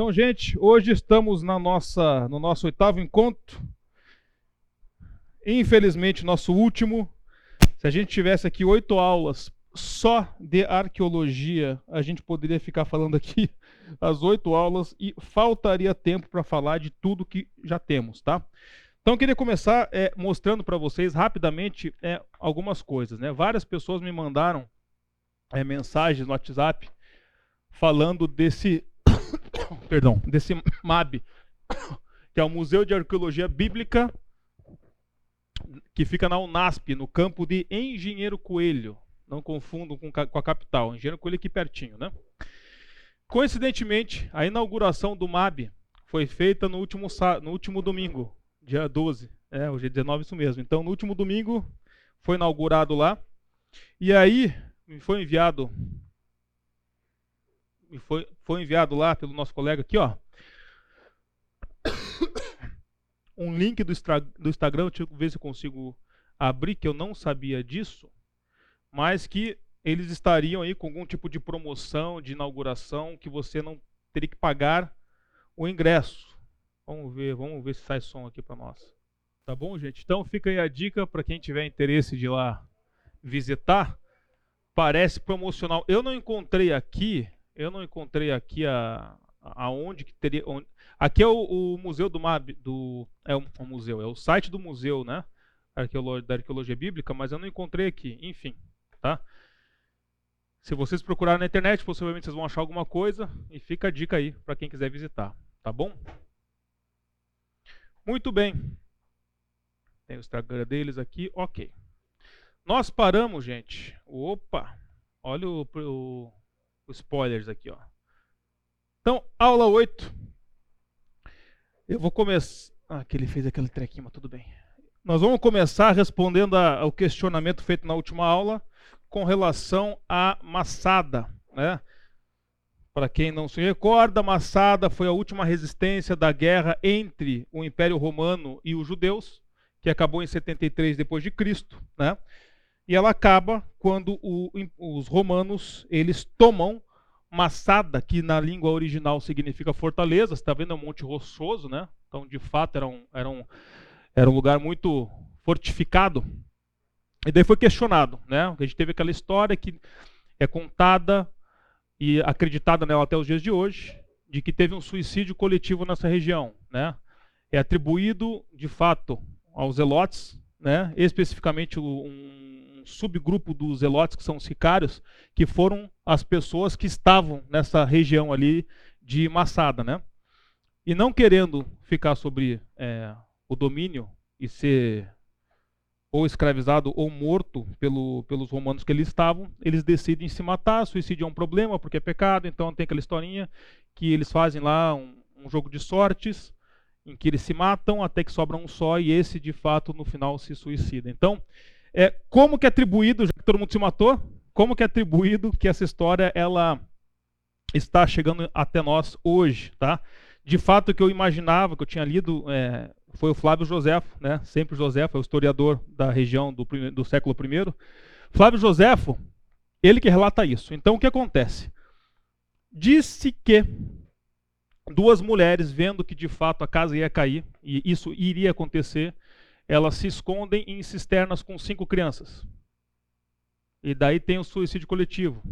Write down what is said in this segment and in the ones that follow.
Então, gente, hoje estamos na nossa, no nosso oitavo encontro. Infelizmente, nosso último. Se a gente tivesse aqui oito aulas só de arqueologia, a gente poderia ficar falando aqui as oito aulas e faltaria tempo para falar de tudo que já temos, tá? Então, eu queria começar é, mostrando para vocês rapidamente é, algumas coisas. Né? Várias pessoas me mandaram é, mensagens no WhatsApp falando desse, perdão, desse MAB, que é o Museu de Arqueologia Bíblica, que fica na Unasp, no campo de Engenheiro Coelho. Não confundam com, com a capital, Engenheiro Coelho aqui pertinho, né? Coincidentemente, a inauguração do MAB foi feita no último, no último domingo, dia 12. É, hoje é 19, isso mesmo. Então, no último domingo, foi inaugurado lá. E aí, foi enviado. Me foi, foi enviado lá pelo nosso colega aqui, ó. Um link do, do Instagram, deixa eu ver se eu consigo abrir, que eu não sabia disso. Mas que eles estariam aí com algum tipo de promoção, de inauguração, que você não teria que pagar o ingresso. Vamos ver, vamos ver se sai som aqui para nós. Tá bom, gente? Então fica aí a dica para quem tiver interesse de ir lá visitar. Parece promocional. Eu não encontrei aqui, eu não encontrei aqui a aonde que teria. Onde, aqui é o, o, museu do MAB, do é um, museu, é o site do museu, né? Arqueolo, da arqueologia bíblica, mas eu não encontrei aqui. Enfim, tá? Se vocês procurarem na internet, possivelmente vocês vão achar alguma coisa e fica a dica aí para quem quiser visitar, tá bom? Muito bem. Tem o Instagram deles aqui, ok. Nós paramos, gente. Opa! Olha o, o, o spoilers aqui, ó. Então, aula 8. Eu vou começar. Ah, que ele fez aquele trequinho, mas tudo bem. Nós vamos começar respondendo ao questionamento feito na última aula com relação à maçada, né? Para quem não se recorda, Massada foi a última resistência da guerra entre o Império Romano e os judeus, que acabou em 73 depois de Cristo, né? E ela acaba quando o, os romanos eles tomam Massada, que na língua original significa fortaleza, está vendo é um monte rochoso, né? Então, de fato, era um, era um, era um lugar muito fortificado. E daí foi questionado, né? A gente teve aquela história que é contada e acreditada nela até os dias de hoje, de que teve um suicídio coletivo nessa região. Né? É atribuído, de fato, aos zelotes, né? especificamente um subgrupo dos zelotes, que são os sicários, que foram as pessoas que estavam nessa região ali de Massada. Né? E não querendo ficar sobre é, o domínio e ser ou escravizado ou morto pelo, pelos romanos que eles estavam, eles decidem se matar. Suicídio é um problema porque é pecado, então tem aquela historinha que eles fazem lá um, um jogo de sortes em que eles se matam até que sobra um só e esse de fato no final se suicida. Então, é, como que é atribuído, já que todo mundo se matou, como que é atribuído que essa história ela está chegando até nós hoje, tá? De fato, o que eu imaginava, que eu tinha lido é, foi o Flávio Joséfo, né? sempre Joséfo, é o historiador da região do, do século I. Flávio Joséfo, ele que relata isso. Então o que acontece? Disse que duas mulheres, vendo que de fato a casa ia cair, e isso iria acontecer, elas se escondem em cisternas com cinco crianças. E daí tem o suicídio coletivo.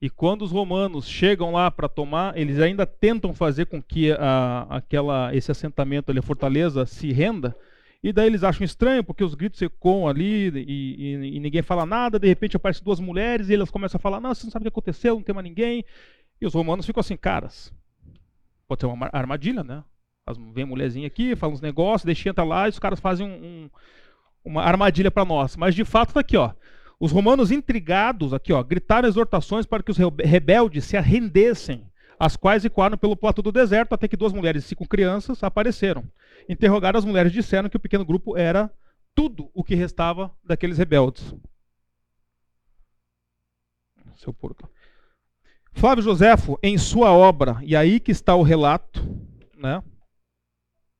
E quando os romanos chegam lá para tomar, eles ainda tentam fazer com que a, aquela, esse assentamento ali, a fortaleza, se renda. E daí eles acham estranho, porque os gritos ecoam ali e, e, e, ninguém fala nada. De repente aparecem duas mulheres e elas começam a falar: Não, você não sabe o que aconteceu, não tem mais ninguém. E os romanos ficam assim: Caras, pode ser uma armadilha, né? Vem mulherzinha aqui, fala uns negócios, deixa entrar lá e os caras fazem um, um, uma armadilha para nós. Mas de fato está aqui, ó. Os romanos intrigados, aqui ó, gritaram exortações para que os rebeldes se arrendessem, as quais ecoaram pelo platô do deserto, até que duas mulheres cinco crianças apareceram. Interrogaram as mulheres disseram que o pequeno grupo era tudo o que restava daqueles rebeldes. Seu porco. Flávio Joséfo, em sua obra, e aí que está o relato, né?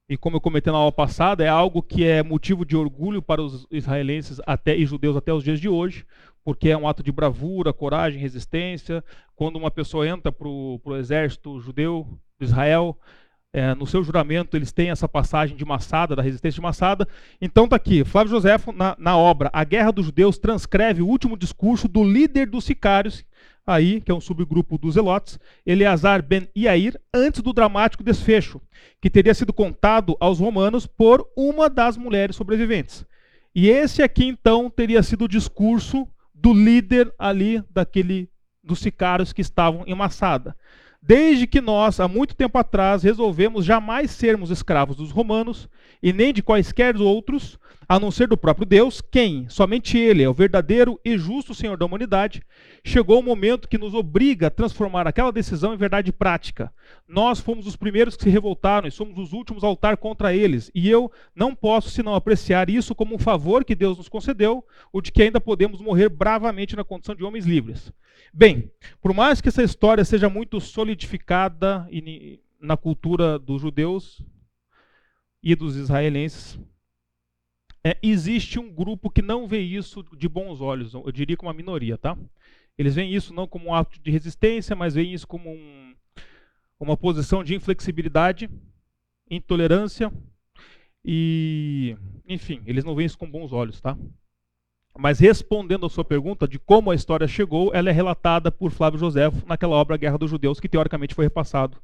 e como eu comentei na aula passada, é algo que é motivo de orgulho para os israelenses até e judeus até os dias de hoje, porque é um ato de bravura, coragem, resistência. Quando uma pessoa entra para o exército judeu de Israel, é, no seu juramento eles têm essa passagem de Massada, da resistência de Massada. Então está aqui, Flávio José, na, na obra A Guerra dos Judeus, transcreve o último discurso do líder dos sicários, aí, que é um subgrupo dos Elotes, Eleazar ben Iair, antes do dramático desfecho, que teria sido contado aos romanos por uma das mulheres sobreviventes. E esse aqui, então, teria sido o discurso do líder ali daquele dos sicários que estavam em Massada. Desde que nós, há muito tempo atrás, resolvemos jamais sermos escravos dos romanos e nem de quaisquer outros, a não ser do próprio Deus, quem, somente Ele, é o verdadeiro e justo Senhor da humanidade, chegou o momento que nos obriga a transformar aquela decisão em verdade prática. Nós fomos os primeiros que se revoltaram e somos os últimos a lutar contra eles, e eu não posso senão apreciar isso como um favor que Deus nos concedeu, o de que ainda podemos morrer bravamente na condição de homens livres. Bem, por mais que essa história seja muito solidificada na cultura dos judeus e dos israelenses, é, existe um grupo que não vê isso de bons olhos, eu diria como uma minoria, tá? Eles veem isso não como um ato de resistência, mas veem isso como um, uma posição de inflexibilidade, intolerância e, enfim, eles não veem isso com bons olhos, tá? Mas respondendo a sua pergunta de como a história chegou, ela é relatada por Flávio José naquela obra Guerra dos Judeus, que teoricamente foi repassado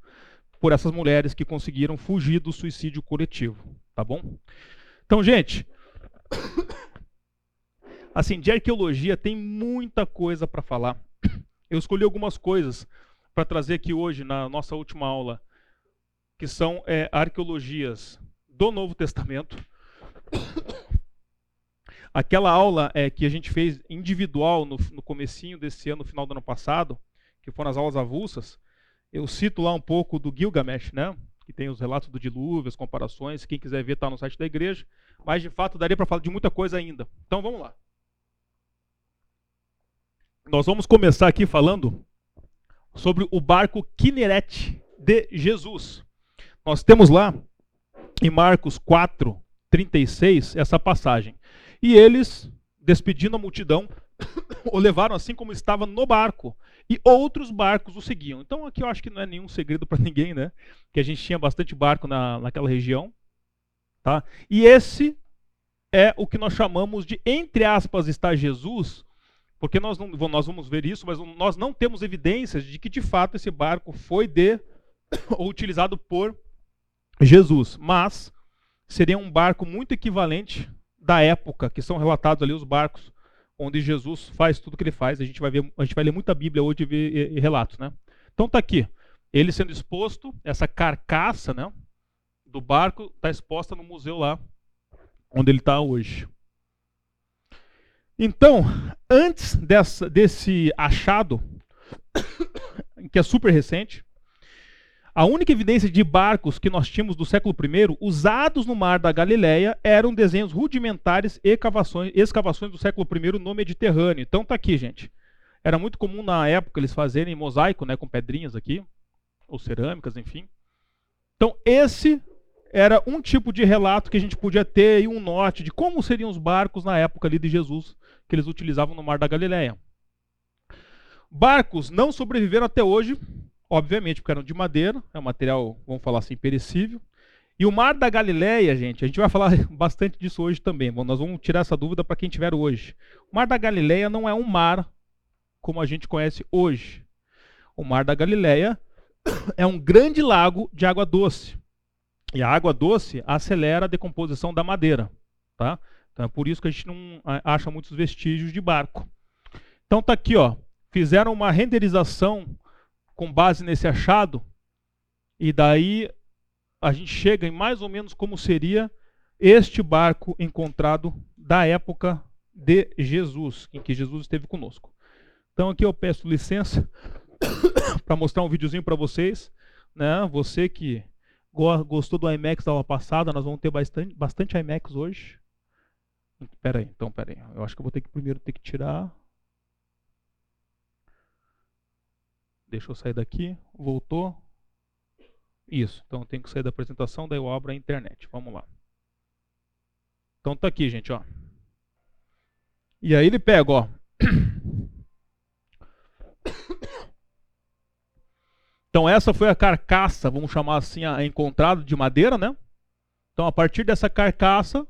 por essas mulheres que conseguiram fugir do suicídio coletivo, tá bom? Então, gente, Assim, de arqueologia tem muita coisa para falar. Eu escolhi algumas coisas para trazer aqui hoje na nossa última aula, que são é, arqueologias do Novo Testamento. Aquela aula é, que a gente fez individual no, no comecinho desse ano, no final do ano passado, que foram as aulas avulsas, eu cito lá um pouco do Gilgamesh, né? que tem os relatos do dilúvio, as comparações. Quem quiser ver, está no site da igreja. Mas, de fato, daria para falar de muita coisa ainda. Então, vamos lá. Nós vamos começar aqui falando sobre o barco Kineret de Jesus. Nós temos lá, em Marcos 4, 36, essa passagem. E eles, despedindo a multidão, o levaram assim como estava no barco, e outros barcos o seguiam. Então aqui eu acho que não é nenhum segredo para ninguém, né? Que a gente tinha bastante barco na, naquela região, tá? E esse é o que nós chamamos de, entre aspas, está Jesus, porque nós, não, nós vamos ver isso, mas nós não temos evidências de que de fato esse barco foi de ou utilizado por Jesus, mas seria um barco muito equivalente da época que são relatados ali os barcos onde Jesus faz tudo que ele faz. A gente vai ver, a gente vai ler muita Bíblia hoje e ver e, relatos, né? Então tá aqui, ele sendo exposto, essa carcaça, né, do barco está exposta no museu lá onde ele está hoje. Então, antes dessa, desse achado, que é super recente, a única evidência de barcos que nós tínhamos do século I usados no mar da Galileia eram desenhos rudimentares e escavações, do século I no Mediterrâneo. Então tá aqui, gente. Era muito comum na época eles fazerem mosaico, né, com pedrinhas aqui, ou cerâmicas, enfim. Então esse era um tipo de relato que a gente podia ter e um norte de como seriam os barcos na época ali de Jesus que eles utilizavam no mar da Galileia. Barcos não sobreviveram até hoje obviamente, porque eram de madeira, é um material, vamos falar assim, perecível. E o Mar da Galileia, gente, a gente vai falar bastante disso hoje também. Bom, nós vamos tirar essa dúvida para quem tiver hoje. O Mar da Galileia não é um mar como a gente conhece hoje. O Mar da Galileia é um grande lago de água doce. E a água doce acelera a decomposição da madeira, tá? Então é por isso que a gente não acha muitos vestígios de barco. Então tá aqui, ó. Fizeram uma renderização com base nesse achado, e daí a gente chega em mais ou menos como seria este barco encontrado da época de Jesus, em que Jesus esteve conosco. Então aqui eu peço licença para mostrar um videozinho para vocês, né? Você que gostou do IMAX da aula passada, nós vamos ter bastante, bastante IMAX hoje. Espera aí, então, espera aí. Eu acho que eu vou ter que primeiro ter que tirar Deixa eu sair daqui. Voltou. Isso, então tem que sair da apresentação, daí eu abro a internet. Vamos lá. Então tá aqui, gente, ó. E aí ele pega, ó. Então essa foi a carcaça, vamos chamar assim, a encontrada de madeira, né? Então a partir dessa carcaça,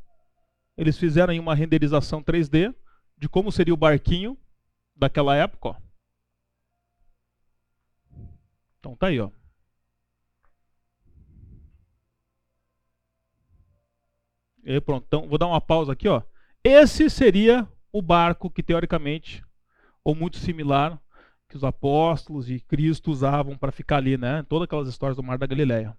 eles fizeram uma renderização 3D de como seria o barquinho daquela época, ó. Então tá aí, ó. E pronto. Então, vou dar uma pausa aqui, ó. Esse seria o barco que teoricamente ou muito similar que os apóstolos e Cristo usavam para ficar ali, né? Todas aquelas histórias do Mar da Galileia.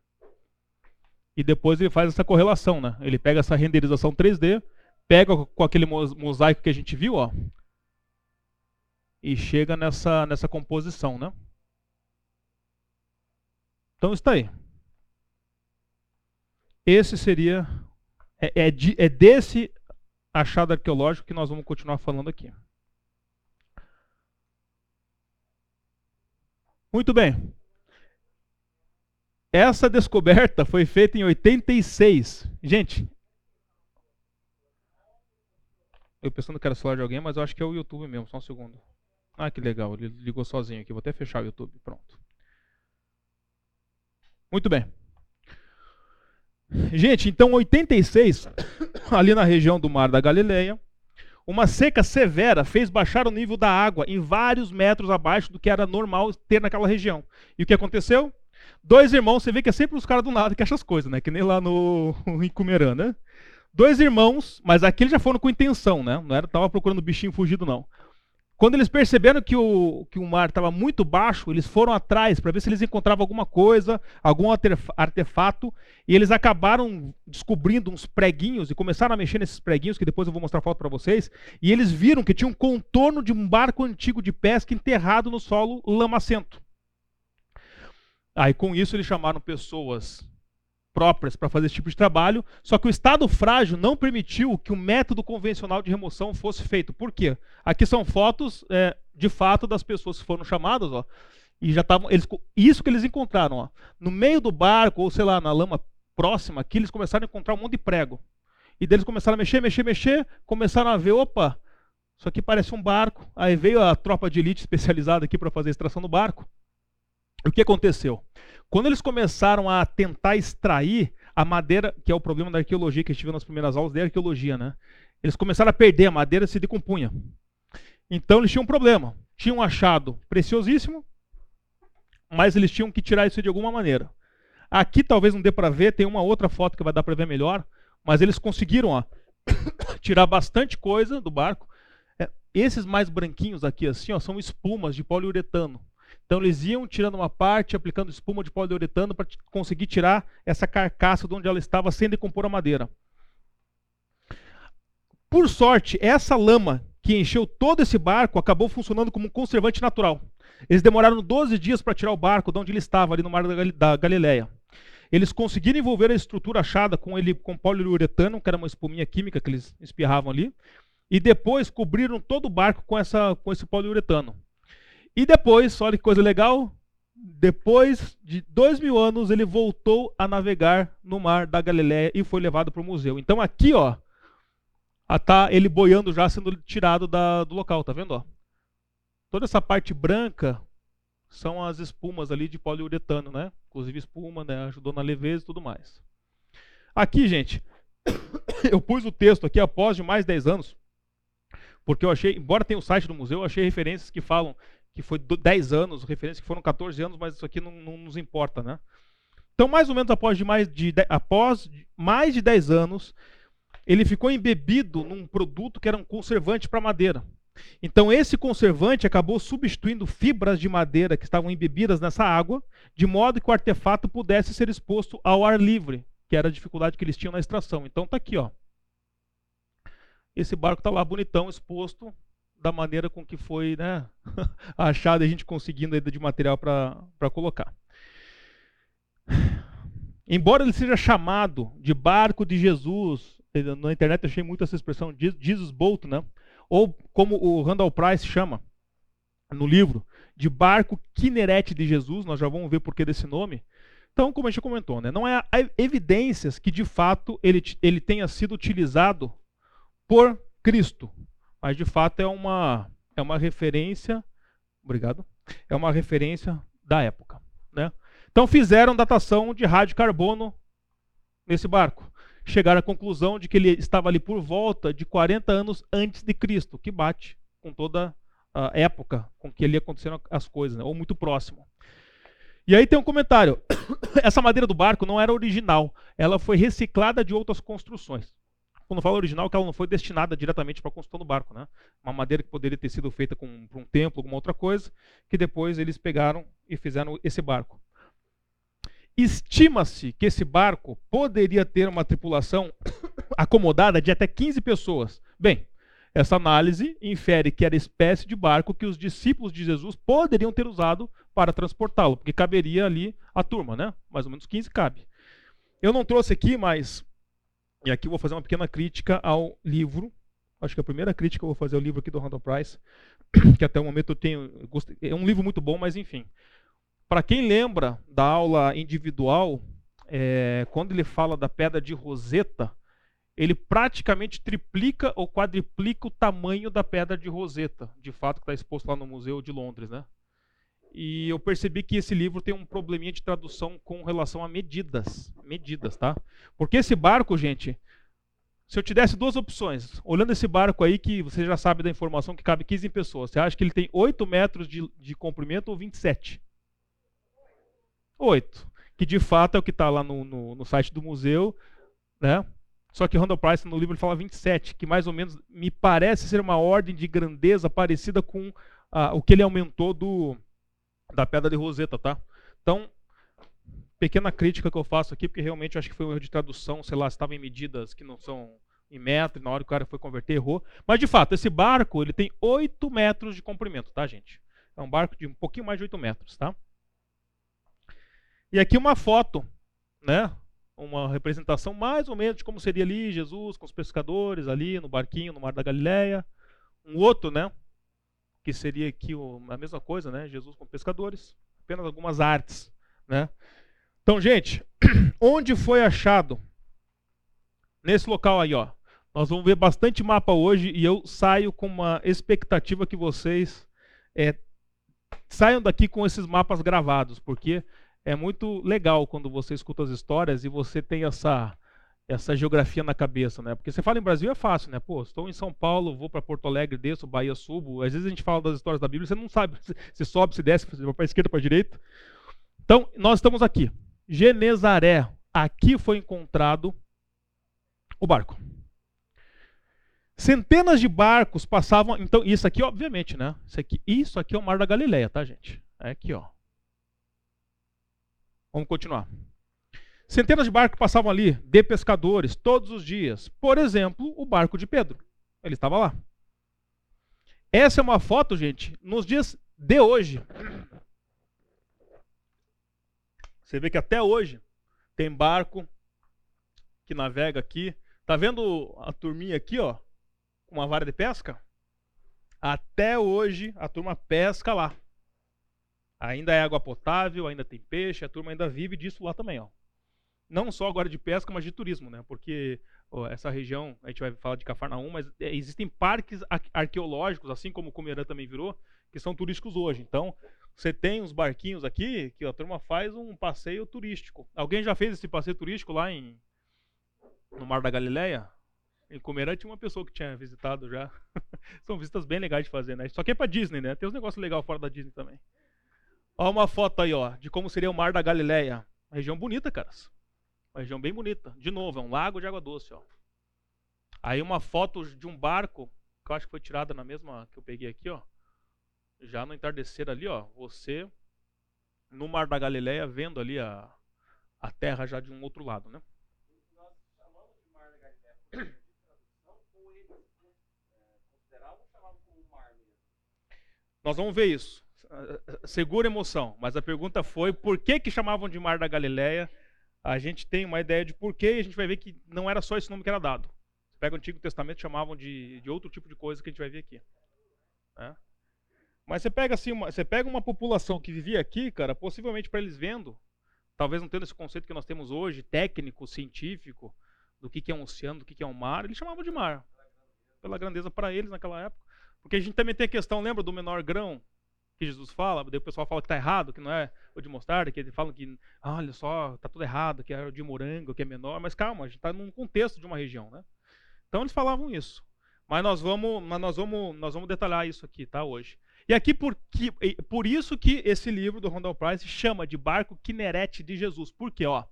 E depois ele faz essa correlação, né? Ele pega essa renderização 3D, pega com aquele mosaico que a gente viu, ó, e chega nessa nessa composição, né? Então está aí. Esse seria é, é, de, é desse achado arqueológico que nós vamos continuar falando aqui. Muito bem. Essa descoberta foi feita em 86. Gente, eu pensando que era celular de alguém, mas eu acho que é o YouTube mesmo. Só um segundo. Ah, que legal. Ele ligou sozinho aqui. Vou até fechar o YouTube. Pronto. Muito bem. Gente, então 86, ali na região do Mar da Galileia, uma seca severa fez baixar o nível da água em vários metros abaixo do que era normal ter naquela região. E o que aconteceu? Dois irmãos, você vê que é sempre os caras do lado que acham as coisas, né? Que nem lá no em Cumerã, né? Dois irmãos, mas aqui eles já foram com intenção, né? Não era tava procurando bichinho fugido não. Quando eles perceberam que o, que o mar estava muito baixo, eles foram atrás para ver se eles encontravam alguma coisa, algum artefato, e eles acabaram descobrindo uns preguinhos e começaram a mexer nesses preguinhos, que depois eu vou mostrar foto para vocês, e eles viram que tinha um contorno de um barco antigo de pesca enterrado no solo lamacento. Aí com isso eles chamaram pessoas próprias para fazer esse tipo de trabalho, só que o estado frágil não permitiu que o método convencional de remoção fosse feito. Por quê? Aqui são fotos, é, de fato, das pessoas que foram chamadas, ó, e já estavam, eles, isso que eles encontraram, ó, no meio do barco, ou sei lá, na lama próxima, aqui eles começaram a encontrar um monte de prego. E deles começaram a mexer, mexer, mexer, começaram a ver, opa, isso aqui parece um barco. Aí veio a tropa de elite especializada aqui para fazer a extração do barco. O que aconteceu? Quando eles começaram a tentar extrair a madeira, que é o problema da arqueologia que a gente viu nas primeiras aulas de arqueologia, né? Eles começaram a perder, a madeira se decompunha. Então eles tinham um problema. Tinham achado preciosíssimo, mas eles tinham que tirar isso de alguma maneira. Aqui talvez não dê para ver, tem uma outra foto que vai dar para ver melhor, mas eles conseguiram ó, tirar bastante coisa do barco. É, esses mais branquinhos aqui assim, ó, são espumas de poliuretano. Então eles iam tirando uma parte, aplicando espuma de poliuretano para conseguir tirar essa carcaça de onde ela estava sem decompor a madeira. Por sorte, essa lama que encheu todo esse barco acabou funcionando como um conservante natural. Eles demoraram 12 dias para tirar o barco de onde ele estava, ali no mar da Galileia. Eles conseguiram envolver a estrutura achada com ele com poliuretano, que era uma espuminha química que eles espirravam ali, e depois cobriram todo o barco com, essa, com esse poliuretano. E depois, olha que coisa legal, depois de dois mil anos, ele voltou a navegar no mar da Galiléia e foi levado para o museu. Então aqui, ó, tá ele boiando já sendo tirado da, do local, tá vendo? Ó? Toda essa parte branca são as espumas ali de poliuretano, né? Inclusive espuma, né? Ajudou na leveza e tudo mais. Aqui, gente, eu pus o texto aqui após de mais 10 anos, porque eu achei, embora tenha o site do museu, eu achei referências que falam que foi 10 anos, referência que foram 14 anos, mas isso aqui não, não nos importa, né? Então, mais ou menos após, de mais, de, após mais de 10 anos, ele ficou embebido num produto que era um conservante para madeira. Então, esse conservante acabou substituindo fibras de madeira que estavam embebidas nessa água, de modo que o artefato pudesse ser exposto ao ar livre, que era a dificuldade que eles tinham na extração. Então, está aqui, ó. Esse barco está lá bonitão, exposto da maneira com que foi né, achado a gente conseguindo ainda de material para colocar. Embora ele seja chamado de barco de Jesus, na internet eu achei muito essa expressão, Jesus Boat, né? ou como o Randall Price chama no livro, de barco Kinerete de Jesus, nós já vamos ver por que desse nome. Então, como a gente comentou, né, não há evidências que de fato ele, ele tenha sido utilizado por Cristo, mas de fato é uma, é uma referência, obrigado, é uma referência da época. Né? Então fizeram datação de rádio carbono nesse barco. Chegaram à conclusão de que ele estava ali por volta de 40 anos antes de Cristo, que bate com toda a época com que ele aconteceram as coisas, né? ou muito próximo. E aí tem um comentário. Essa madeira do barco não era original, ela foi reciclada de outras construções. Quando falo original, que ela não foi destinada diretamente para construção do barco, né? Uma madeira que poderia ter sido feita com um templo, alguma outra coisa, que depois eles pegaram e fizeram esse barco. Estima-se que esse barco poderia ter uma tripulação acomodada de até 15 pessoas. Bem, essa análise infere que era a espécie de barco que os discípulos de Jesus poderiam ter usado para transportá-lo, porque caberia ali a turma, né? Mais ou menos 15 cabe. Eu não trouxe aqui, mas. E aqui eu vou fazer uma pequena crítica ao livro. Acho que a primeira crítica que eu vou fazer ao livro aqui do Randall Price, que até o momento eu tenho. É um livro muito bom, mas enfim. Para quem lembra da aula individual, é, quando ele fala da pedra de Roseta, ele praticamente triplica ou quadriplica o tamanho da pedra de Roseta, de fato que está exposto lá no Museu de Londres, né? E eu percebi que esse livro tem um probleminha de tradução com relação a medidas, medidas, tá? Porque esse barco, gente, se eu te desse duas opções, olhando esse barco aí que você já sabe da informação que cabe 15 pessoas, você acha que ele tem 8 metros de, de comprimento ou 27? 8. Que de fato é o que está lá no, no, no, site do museu, né? Só que Randall Price no livro ele fala 27, que mais ou menos me parece ser uma ordem de grandeza parecida com ah, o que ele aumentou do da pedra de Roseta, tá? Então, pequena crítica que eu faço aqui, porque realmente eu acho que foi um erro de tradução, sei lá, estava em medidas que não são em metro, na hora que o cara foi converter, errou. Mas de fato, esse barco ele tem 8 metros de comprimento, tá, gente? É um barco de um pouquinho mais de 8 metros, tá? E aqui uma foto, né? Uma representação mais ou menos de como seria ali Jesus com os pescadores ali no barquinho no Mar da Galileia. Um outro, né? Que seria aqui a mesma coisa, né? Jesus com pescadores. Apenas algumas artes, né? Então, gente, onde foi achado? Nesse local aí, ó. Nós vamos ver bastante mapa hoje e eu saio com uma expectativa que vocês é, saiam daqui com esses mapas gravados, porque é muito legal quando você escuta as histórias e você tem essa essa geografia na cabeça, né? Porque você fala em Brasil é fácil, né? Pô, estou em São Paulo, vou para Porto Alegre, desço, Bahia, subo. Às vezes a gente fala das histórias da Bíblia, você não sabe se sobe, se desce, se vai para esquerda, para direita. Então, nós estamos aqui. Genezaré. Aqui foi encontrado o barco. Centenas de barcos passavam. Então, isso aqui, obviamente, né? Isso aqui, isso aqui é o Mar da Galileia, tá, gente? É aqui, ó. Vamos continuar. Centenas de barcos passavam ali, de pescadores, todos os dias. Por exemplo, o barco de Pedro. Ele estava lá. Essa é uma foto, gente, nos dias de hoje. Você vê que até hoje tem barco que navega aqui. Tá vendo a turminha aqui, ó, com uma vara de pesca? Até hoje a turma pesca lá. Ainda é água potável, ainda tem peixe, a turma ainda vive disso lá também, ó. Não só agora de pesca, mas de turismo, né? Porque ó, essa região, a gente vai falar de Cafarnaum, mas é, existem parques arqueológicos, assim como o Comerã também virou, que são turísticos hoje. Então, você tem uns barquinhos aqui que a turma faz um passeio turístico. Alguém já fez esse passeio turístico lá em no Mar da Galileia? Em Comerã tinha uma pessoa que tinha visitado já. São visitas bem legais de fazer, né? Só que é pra Disney, né? Tem uns negócios legais fora da Disney também. Olha uma foto aí, ó, de como seria o Mar da Galileia. Uma região bonita, caras. Uma região bem bonita. De novo, é um lago de água doce, ó. Aí uma foto de um barco, que eu acho que foi tirada na mesma que eu peguei aqui, ó. Já no entardecer ali, ó, você no Mar da Galileia vendo ali a, a terra já de um outro lado, né? Nós vamos ver isso segura emoção, mas a pergunta foi por que, que chamavam de Mar da Galileia? A gente tem uma ideia de por quê e a gente vai ver que não era só esse nome que era dado. Você pega o Antigo Testamento chamavam de, de outro tipo de coisa que a gente vai ver aqui. Né? Mas você pega assim, uma, você pega uma população que vivia aqui, cara, possivelmente para eles vendo, talvez não tendo esse conceito que nós temos hoje, técnico, científico, do que, que é um oceano, do que, que é um mar, eles chamavam de mar. Pela grandeza para eles naquela época. Porque a gente também tem a questão, lembra do menor grão que Jesus fala? Daí o pessoal fala que está errado, que não é o de mostarda, que eles falam que, ah, olha só, está tudo errado, que é o de morango, que é menor. Mas calma, a gente está num contexto de uma região, né? Então eles falavam isso. Mas nós vamos, mas nós vamos, nós vamos detalhar isso aqui, tá, hoje. E aqui por, que, por isso que esse livro do Rondell Price chama de Barco Kinerete de Jesus. Por quê, ó?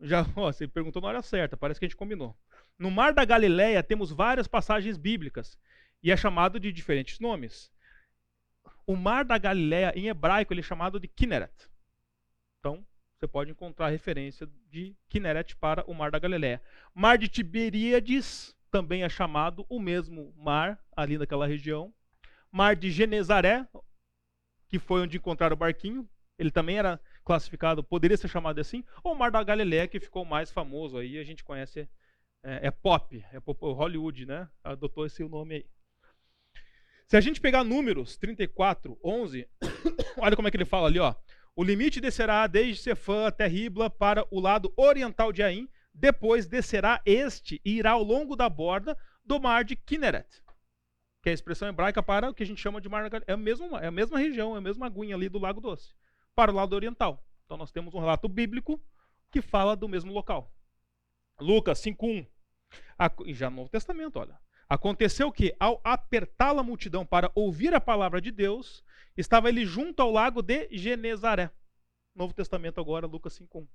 Já, ó, você perguntou na hora certa, parece que a gente combinou. No Mar da Galileia temos várias passagens bíblicas e é chamado de diferentes nomes. O Mar da Galileia, em hebraico, ele é chamado de Kinneret. Então, você pode encontrar referência de Kinneret para o Mar da Galileia. Mar de Tiberíades também é chamado o mesmo mar ali naquela região. Mar de Genezaré, que foi onde encontraram o barquinho, ele também era classificado, poderia ser chamado assim, ou Mar da Galileia, que ficou mais famoso aí, a gente conhece, é, é pop, é Hollywood, né? Adotou esse nome aí. Se a gente pegar números 34, 11, olha como é que ele fala ali, ó. O limite descerá desde Cefã até Ribla para o lado oriental de Ain, depois descerá este e irá ao longo da borda do mar de Kinneret, que é a expressão hebraica para o que a gente chama de mar é a mesma, é a mesma região, é a mesma aguinha ali do Lago Doce, para o lado oriental. Então nós temos um relato bíblico que fala do mesmo local. Lucas 5:1. Já no Novo Testamento, olha. Aconteceu que, ao apertá-la a multidão para ouvir a palavra de Deus, estava ele junto ao lago de Genezaré. Novo Testamento agora, Lucas 5:1.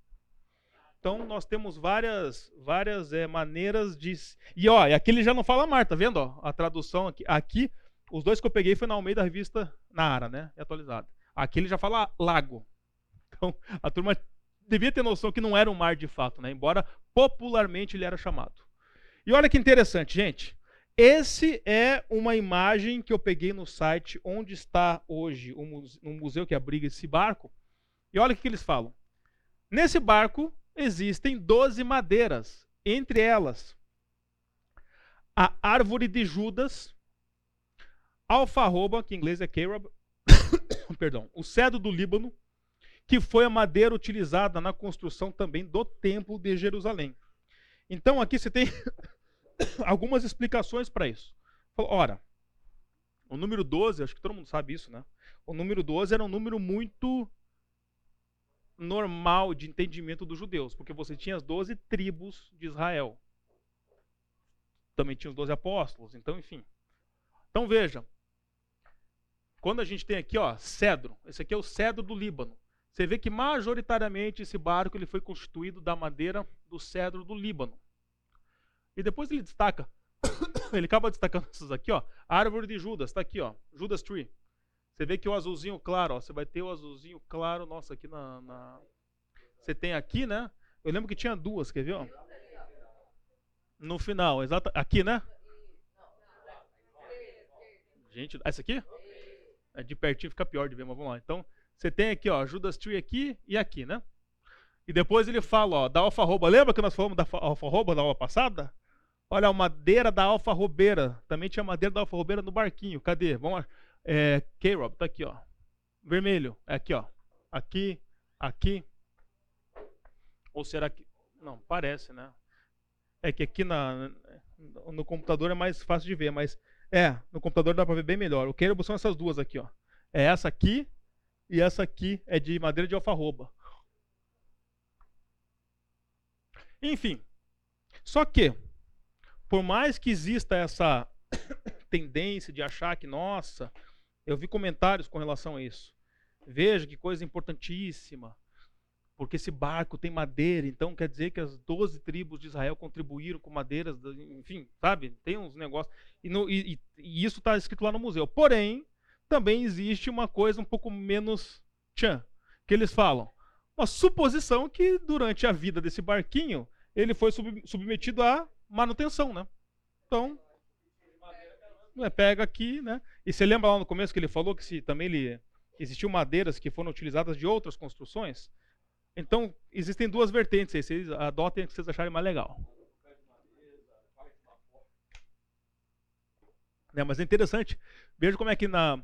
Então nós temos várias, várias é, maneiras de. E ó, aqui ele já não fala mar, tá vendo? Ó, a tradução aqui, aqui, os dois que eu peguei foi na Almeida Revista Nara, né? É atualizada. Aqui ele já fala lago. Então a turma devia ter noção que não era um mar de fato, né? Embora popularmente ele era chamado. E olha que interessante, gente. Esse é uma imagem que eu peguei no site onde está hoje um museu que abriga esse barco. E olha o que eles falam. Nesse barco existem 12 madeiras, entre elas a árvore de Judas, alfarroba, que em inglês é carob, perdão, o cedro do Líbano, que foi a madeira utilizada na construção também do templo de Jerusalém. Então aqui você tem algumas explicações para isso. Ora, o número 12, acho que todo mundo sabe isso, né? O número 12 era um número muito normal de entendimento dos judeus, porque você tinha as 12 tribos de Israel. Também tinha os 12 apóstolos, então, enfim. Então veja, quando a gente tem aqui, ó, cedro, esse aqui é o cedro do Líbano. Você vê que majoritariamente esse barco ele foi constituído da madeira do cedro do Líbano. E depois ele destaca, ele acaba destacando essas aqui, ó, árvore de Judas, está aqui, ó, Judas Tree. Você vê que o azulzinho claro, ó, você vai ter o azulzinho claro, nossa, aqui na, na, Você tem aqui, né? Eu lembro que tinha duas, quer ver? Ó? No final, exato. Aqui, né? Gente, essa aqui? É de pertinho fica pior de ver, mas vamos lá. Então, você tem aqui, ó, Judas Tree aqui e aqui, né? E depois ele fala, ó, da alfarroba. Lembra que nós falamos da alfarroba na aula passada? Olha, a madeira da alfarrobeira. Também tinha madeira da alfarrobeira no barquinho. Cadê? Vamos. É, K-Rob, tá aqui, ó. Vermelho, é aqui, ó. Aqui, aqui. Ou será que. Não, parece, né? É que aqui na, no computador é mais fácil de ver, mas. É, no computador dá pra ver bem melhor. O K-Rob são essas duas aqui, ó. É essa aqui e essa aqui é de madeira de alfarroba. Enfim. Só que, por mais que exista essa tendência de achar que, nossa, eu vi comentários com relação a isso. Veja que coisa importantíssima. Porque esse barco tem madeira, então quer dizer que as 12 tribos de Israel contribuíram com madeiras, enfim, sabe? Tem uns negócios. E, no, e, e isso está escrito lá no museu. Porém, também existe uma coisa um pouco menos tchan, que eles falam. Uma suposição que durante a vida desse barquinho ele foi sub, submetido à manutenção, né? Então, né, pega aqui, né? E você lembra lá no começo que ele falou que se também ele existiu madeiras que foram utilizadas de outras construções? Então, existem duas vertentes aí, vocês adotem o que vocês acharem mais legal. É, mas é interessante, veja como é que na.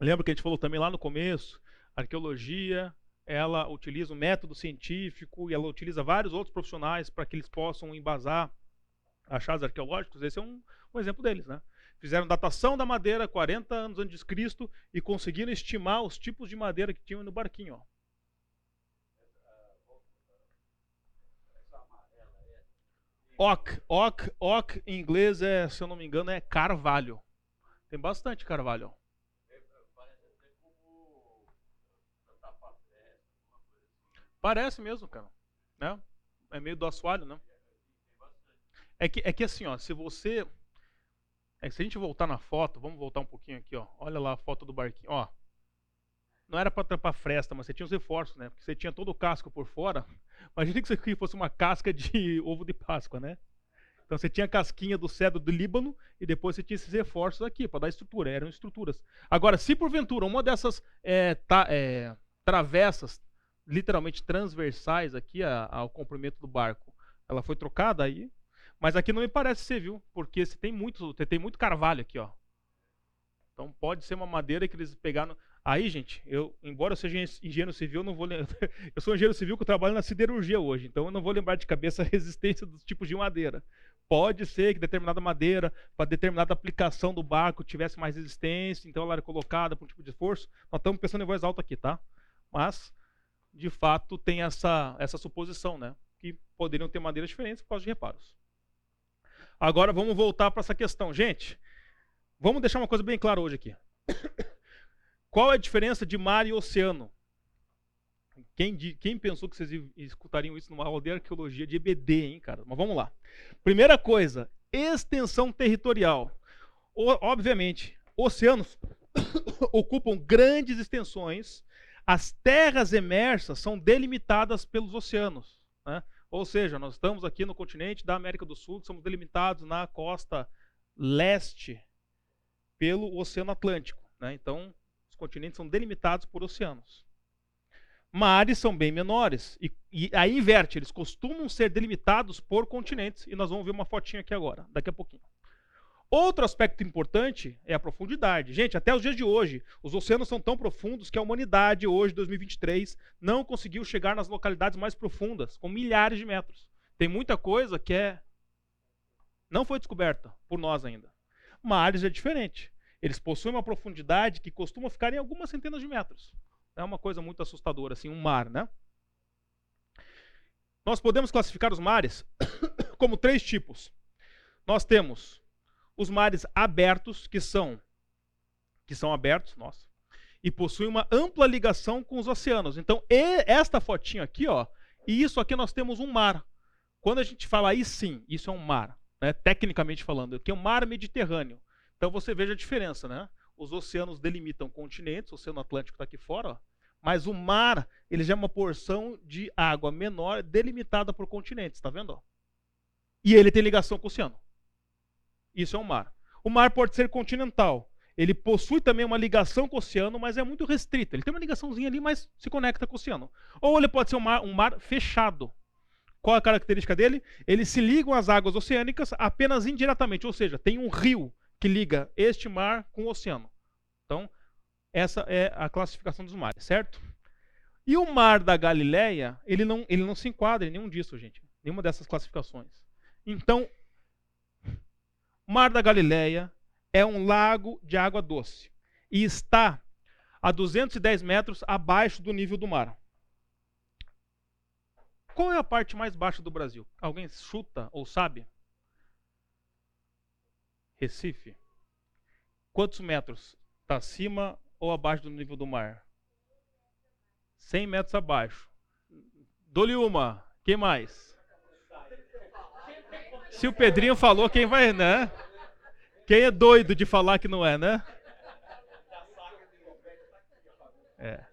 Lembra que a gente falou também lá no começo, arqueologia ela utiliza um método científico e ela utiliza vários outros profissionais para que eles possam embasar achados arqueológicos. Esse é um, um exemplo deles, né? Fizeram datação da madeira 40 anos antes de Cristo e conseguiram estimar os tipos de madeira que tinham no barquinho. Ó. Oak, oak, oak em inglês é, se eu não me engano, é carvalho. Tem bastante carvalho. Parece mesmo, cara. Né? É meio do assoalho, né? É que, é que assim, ó, se você. É que se a gente voltar na foto, vamos voltar um pouquinho aqui, ó. Olha lá a foto do barquinho, ó. Não era para tampar fresta, mas você tinha os reforços, né? Porque você tinha todo o casco por fora. Imagina que isso aqui fosse uma casca de ovo de Páscoa, né? Então você tinha a casquinha do cedro do Líbano e depois você tinha esses reforços aqui para dar estrutura. Eram estruturas. Agora, se porventura uma dessas é, tá, é, travessas, literalmente transversais aqui ao comprimento do barco, ela foi trocada aí mas aqui não me parece ser, viu? Porque você tem muito, você tem muito carvalho aqui, ó. Então pode ser uma madeira que eles pegaram. Aí, gente, eu, embora eu seja engenheiro civil, eu não vou Eu sou engenheiro civil que eu trabalho na siderurgia hoje, então eu não vou lembrar de cabeça a resistência dos tipos de madeira. Pode ser que determinada madeira, para determinada aplicação do barco, tivesse mais resistência, então ela era colocada por um tipo de esforço. Nós estamos pensando em voz alta aqui, tá? Mas, de fato, tem essa, essa suposição, né? Que poderiam ter madeiras diferentes por causa de reparos. Agora vamos voltar para essa questão. Gente, vamos deixar uma coisa bem clara hoje aqui. Qual é a diferença de mar e oceano? Quem, quem, pensou que vocês escutariam isso numa aula de arqueologia de EBD, hein, cara? Mas vamos lá. Primeira coisa, extensão territorial. O, obviamente, oceanos ocupam grandes extensões. As terras emersas são delimitadas pelos oceanos. Né? Ou seja, nós estamos aqui no continente da América do Sul, somos delimitados na costa leste pelo Oceano Atlântico. Né? Então, os continentes são delimitados por oceanos. Mares são bem menores. E, e, aí inverte, eles costumam ser delimitados por continentes. E nós vamos ver uma fotinha aqui agora, daqui a pouquinho. Outro aspecto importante é a profundidade. Gente, até os dias de hoje, os oceanos são tão profundos que a humanidade, hoje, 2023, não conseguiu chegar nas localidades mais profundas, com milhares de metros. Tem muita coisa que é não foi descoberta por nós ainda. Mares é diferente. Eles possuem uma profundidade que costuma ficar em algumas centenas de metros. É uma coisa muito assustadora, assim, um mar, né? Nós podemos classificar os mares como três tipos. Nós temos os mares abertos, que são que são abertos, nossa, e possuem uma ampla ligação com os oceanos. Então, esta fotinha aqui, ó, e isso aqui nós temos um mar. Quando a gente fala aí sim, isso é um mar, né, tecnicamente falando, que é um mar Mediterrâneo. Então você veja a diferença, né? Os oceanos delimitam continentes, o Oceano Atlântico está aqui fora, ó, mas o mar, ele já é uma porção de água menor delimitada por continentes, está vendo? Ó? E ele tem ligação com o oceano. Isso é um mar. O mar pode ser continental. Ele possui também uma ligação com o oceano, mas é muito restrita. Ele tem uma ligaçãozinha ali, mas se conecta com o oceano. Ou ele pode ser um mar, um mar fechado. Qual a característica dele? Eles se ligam às águas oceânicas apenas indiretamente, ou seja, tem um rio que liga este mar com o oceano. Então, essa é a classificação dos mares, certo? E o mar da Galileia, ele não, ele não se enquadra em nenhum disso, gente. Nenhuma dessas classificações. Então, Mar da Galileia é um lago de água doce e está a 210 metros abaixo do nível do mar. Qual é a parte mais baixa do Brasil? Alguém chuta ou sabe? Recife. Quantos metros? Está acima ou abaixo do nível do mar? 100 metros abaixo. Dou-lhe uma. Quem mais? Se o Pedrinho falou, quem vai, né? Quem é doido de falar que não é, né? É.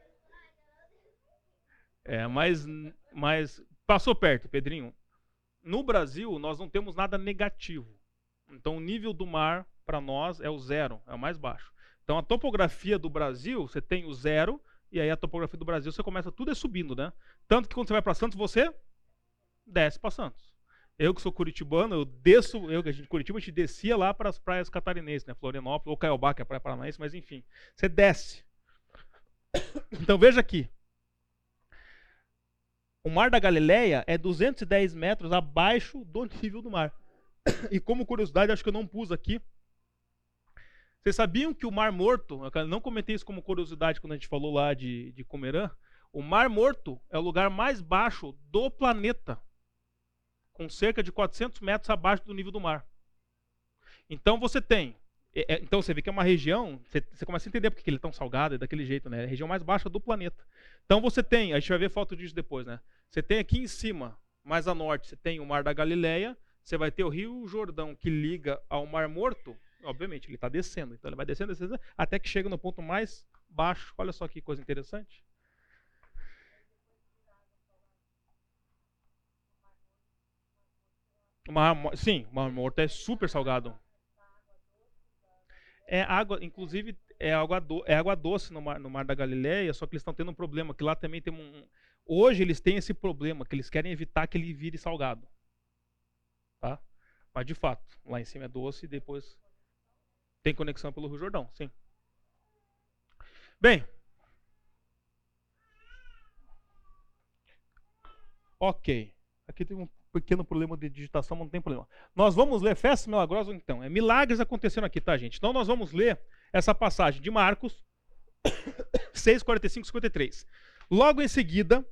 É, mas, mas passou perto, Pedrinho. No Brasil, nós não temos nada negativo. Então, o nível do mar, para nós, é o zero, é o mais baixo. Então, a topografia do Brasil, você tem o zero, e aí a topografia do Brasil, você começa tudo é subindo, né? Tanto que quando você vai para Santos, você desce para Santos. Eu que sou curitibano, eu desço, eu que a gente Curitiba, a gente descia lá para as praias catarinenses, né? Florianópolis ou Caiobá, que é a praia paranaense, mas enfim, você desce. Então veja aqui. O mar da Galileia é 210 metros abaixo do nível do mar. E como curiosidade, acho que eu não pus aqui. Vocês sabiam que o Mar Morto, eu não comentei isso como curiosidade quando a gente falou lá de, de Comerã, o Mar Morto é o lugar mais baixo do planeta, com cerca de 400 metros abaixo do nível do mar. Então você tem é, é, então você vê que é uma região, você, você começa a entender porque ele é tão salgado, é daquele jeito, né? É a região mais baixa do planeta. Então você tem, a gente vai ver foto disso depois, né? Você tem aqui em cima, mais a norte, você tem o Mar da Galileia, você vai ter o Rio Jordão que liga ao Mar Morto. Obviamente, ele está descendo, então ele vai descendo, descendo, até que chega no ponto mais baixo. Olha só que coisa interessante. Sim, o Mar Morto é super salgado é água, inclusive é água, do, é água doce no mar, no mar da Galileia, só que eles estão tendo um problema, que lá também tem um. Hoje eles têm esse problema, que eles querem evitar que ele vire salgado. Tá? Mas de fato, lá em cima é doce e depois tem conexão pelo Rio Jordão, sim. Bem. Ok. Aqui tem um pequeno problema de digitação, mas não tem problema. Nós vamos ler festas milagrosas então. É milagres acontecendo aqui, tá, gente? Então nós vamos ler essa passagem de Marcos 6, 45 53. Logo em seguida,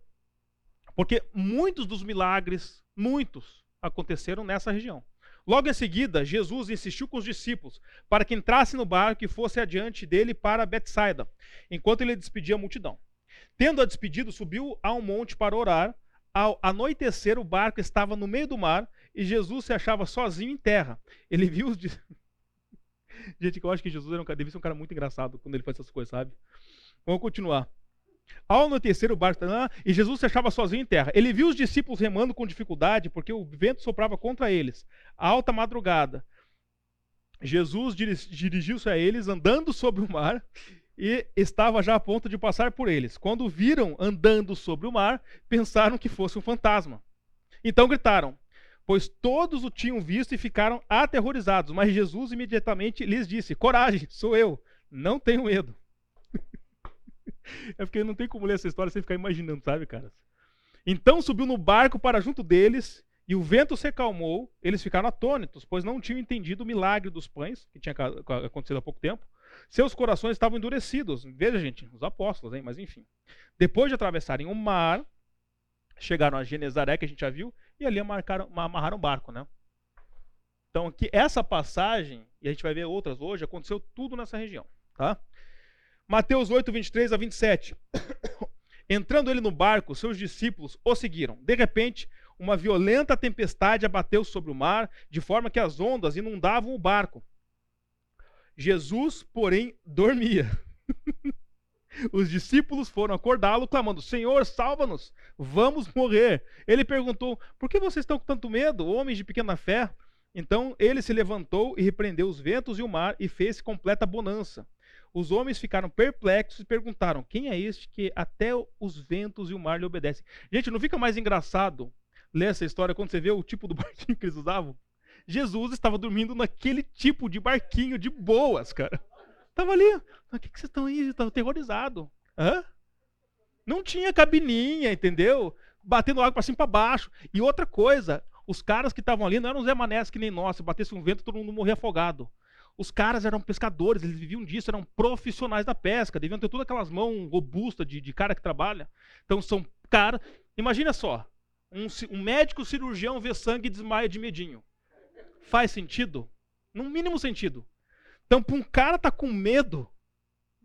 porque muitos dos milagres, muitos, aconteceram nessa região. Logo em seguida, Jesus insistiu com os discípulos para que entrassem no barco e fosse adiante dele para Betsaida, enquanto ele despedia a multidão. Tendo a despedido, subiu a um monte para orar. Ao anoitecer, o barco estava no meio do mar e Jesus se achava sozinho em terra. Ele viu os. Gente, eu acho que Jesus era um, devia ser um cara muito engraçado quando ele faz essas coisas, sabe? Vamos continuar. Ao anoitecer, o barco estava e Jesus se achava sozinho em terra. Ele viu os discípulos remando com dificuldade porque o vento soprava contra eles. A alta madrugada. Jesus dirigiu-se a eles andando sobre o mar e estava já a ponto de passar por eles. Quando viram andando sobre o mar, pensaram que fosse um fantasma. Então gritaram, pois todos o tinham visto e ficaram aterrorizados. Mas Jesus imediatamente lhes disse: Coragem, sou eu, não tenho medo. é porque não tem como ler essa história sem ficar imaginando, sabe, cara? Então subiu no barco para junto deles e o vento se acalmou. Eles ficaram atônitos, pois não tinham entendido o milagre dos pães, que tinha acontecido há pouco tempo seus corações estavam endurecidos. Veja, gente, os apóstolos, hein? mas enfim. Depois de atravessarem o mar, chegaram a Genezaré, que a gente já viu, e ali amarraram, o barco, né? Então, aqui, essa passagem, e a gente vai ver outras hoje, aconteceu tudo nessa região, tá? Mateus 8, 23 a 27. Entrando ele no barco, seus discípulos o seguiram. De repente, uma violenta tempestade abateu sobre o mar, de forma que as ondas inundavam o barco. Jesus, porém, dormia. Os discípulos foram acordá-lo, clamando: Senhor, salva-nos, vamos morrer. Ele perguntou: Por que vocês estão com tanto medo, homens de pequena fé? Então ele se levantou e repreendeu os ventos e o mar e fez completa bonança. Os homens ficaram perplexos e perguntaram: Quem é este que até os ventos e o mar lhe obedecem? Gente, não fica mais engraçado ler essa história quando você vê o tipo do barquinho que eles usavam? Jesus estava dormindo naquele tipo de barquinho de boas, cara. Tava ali. O que, que vocês estão aí? Estava aterrorizado. Hã? Não tinha cabininha, entendeu? Batendo água para cima e para baixo. E outra coisa, os caras que estavam ali não eram Zé Manés que nem nós. Se batesse um vento, todo mundo morria afogado. Os caras eram pescadores, eles viviam disso, eram profissionais da pesca, deviam ter todas aquelas mãos robustas de, de cara que trabalha. Então são caras. Imagina só: um, um médico cirurgião vê sangue e desmaia de medinho. Faz sentido? No mínimo sentido. Então, para um cara tá com medo,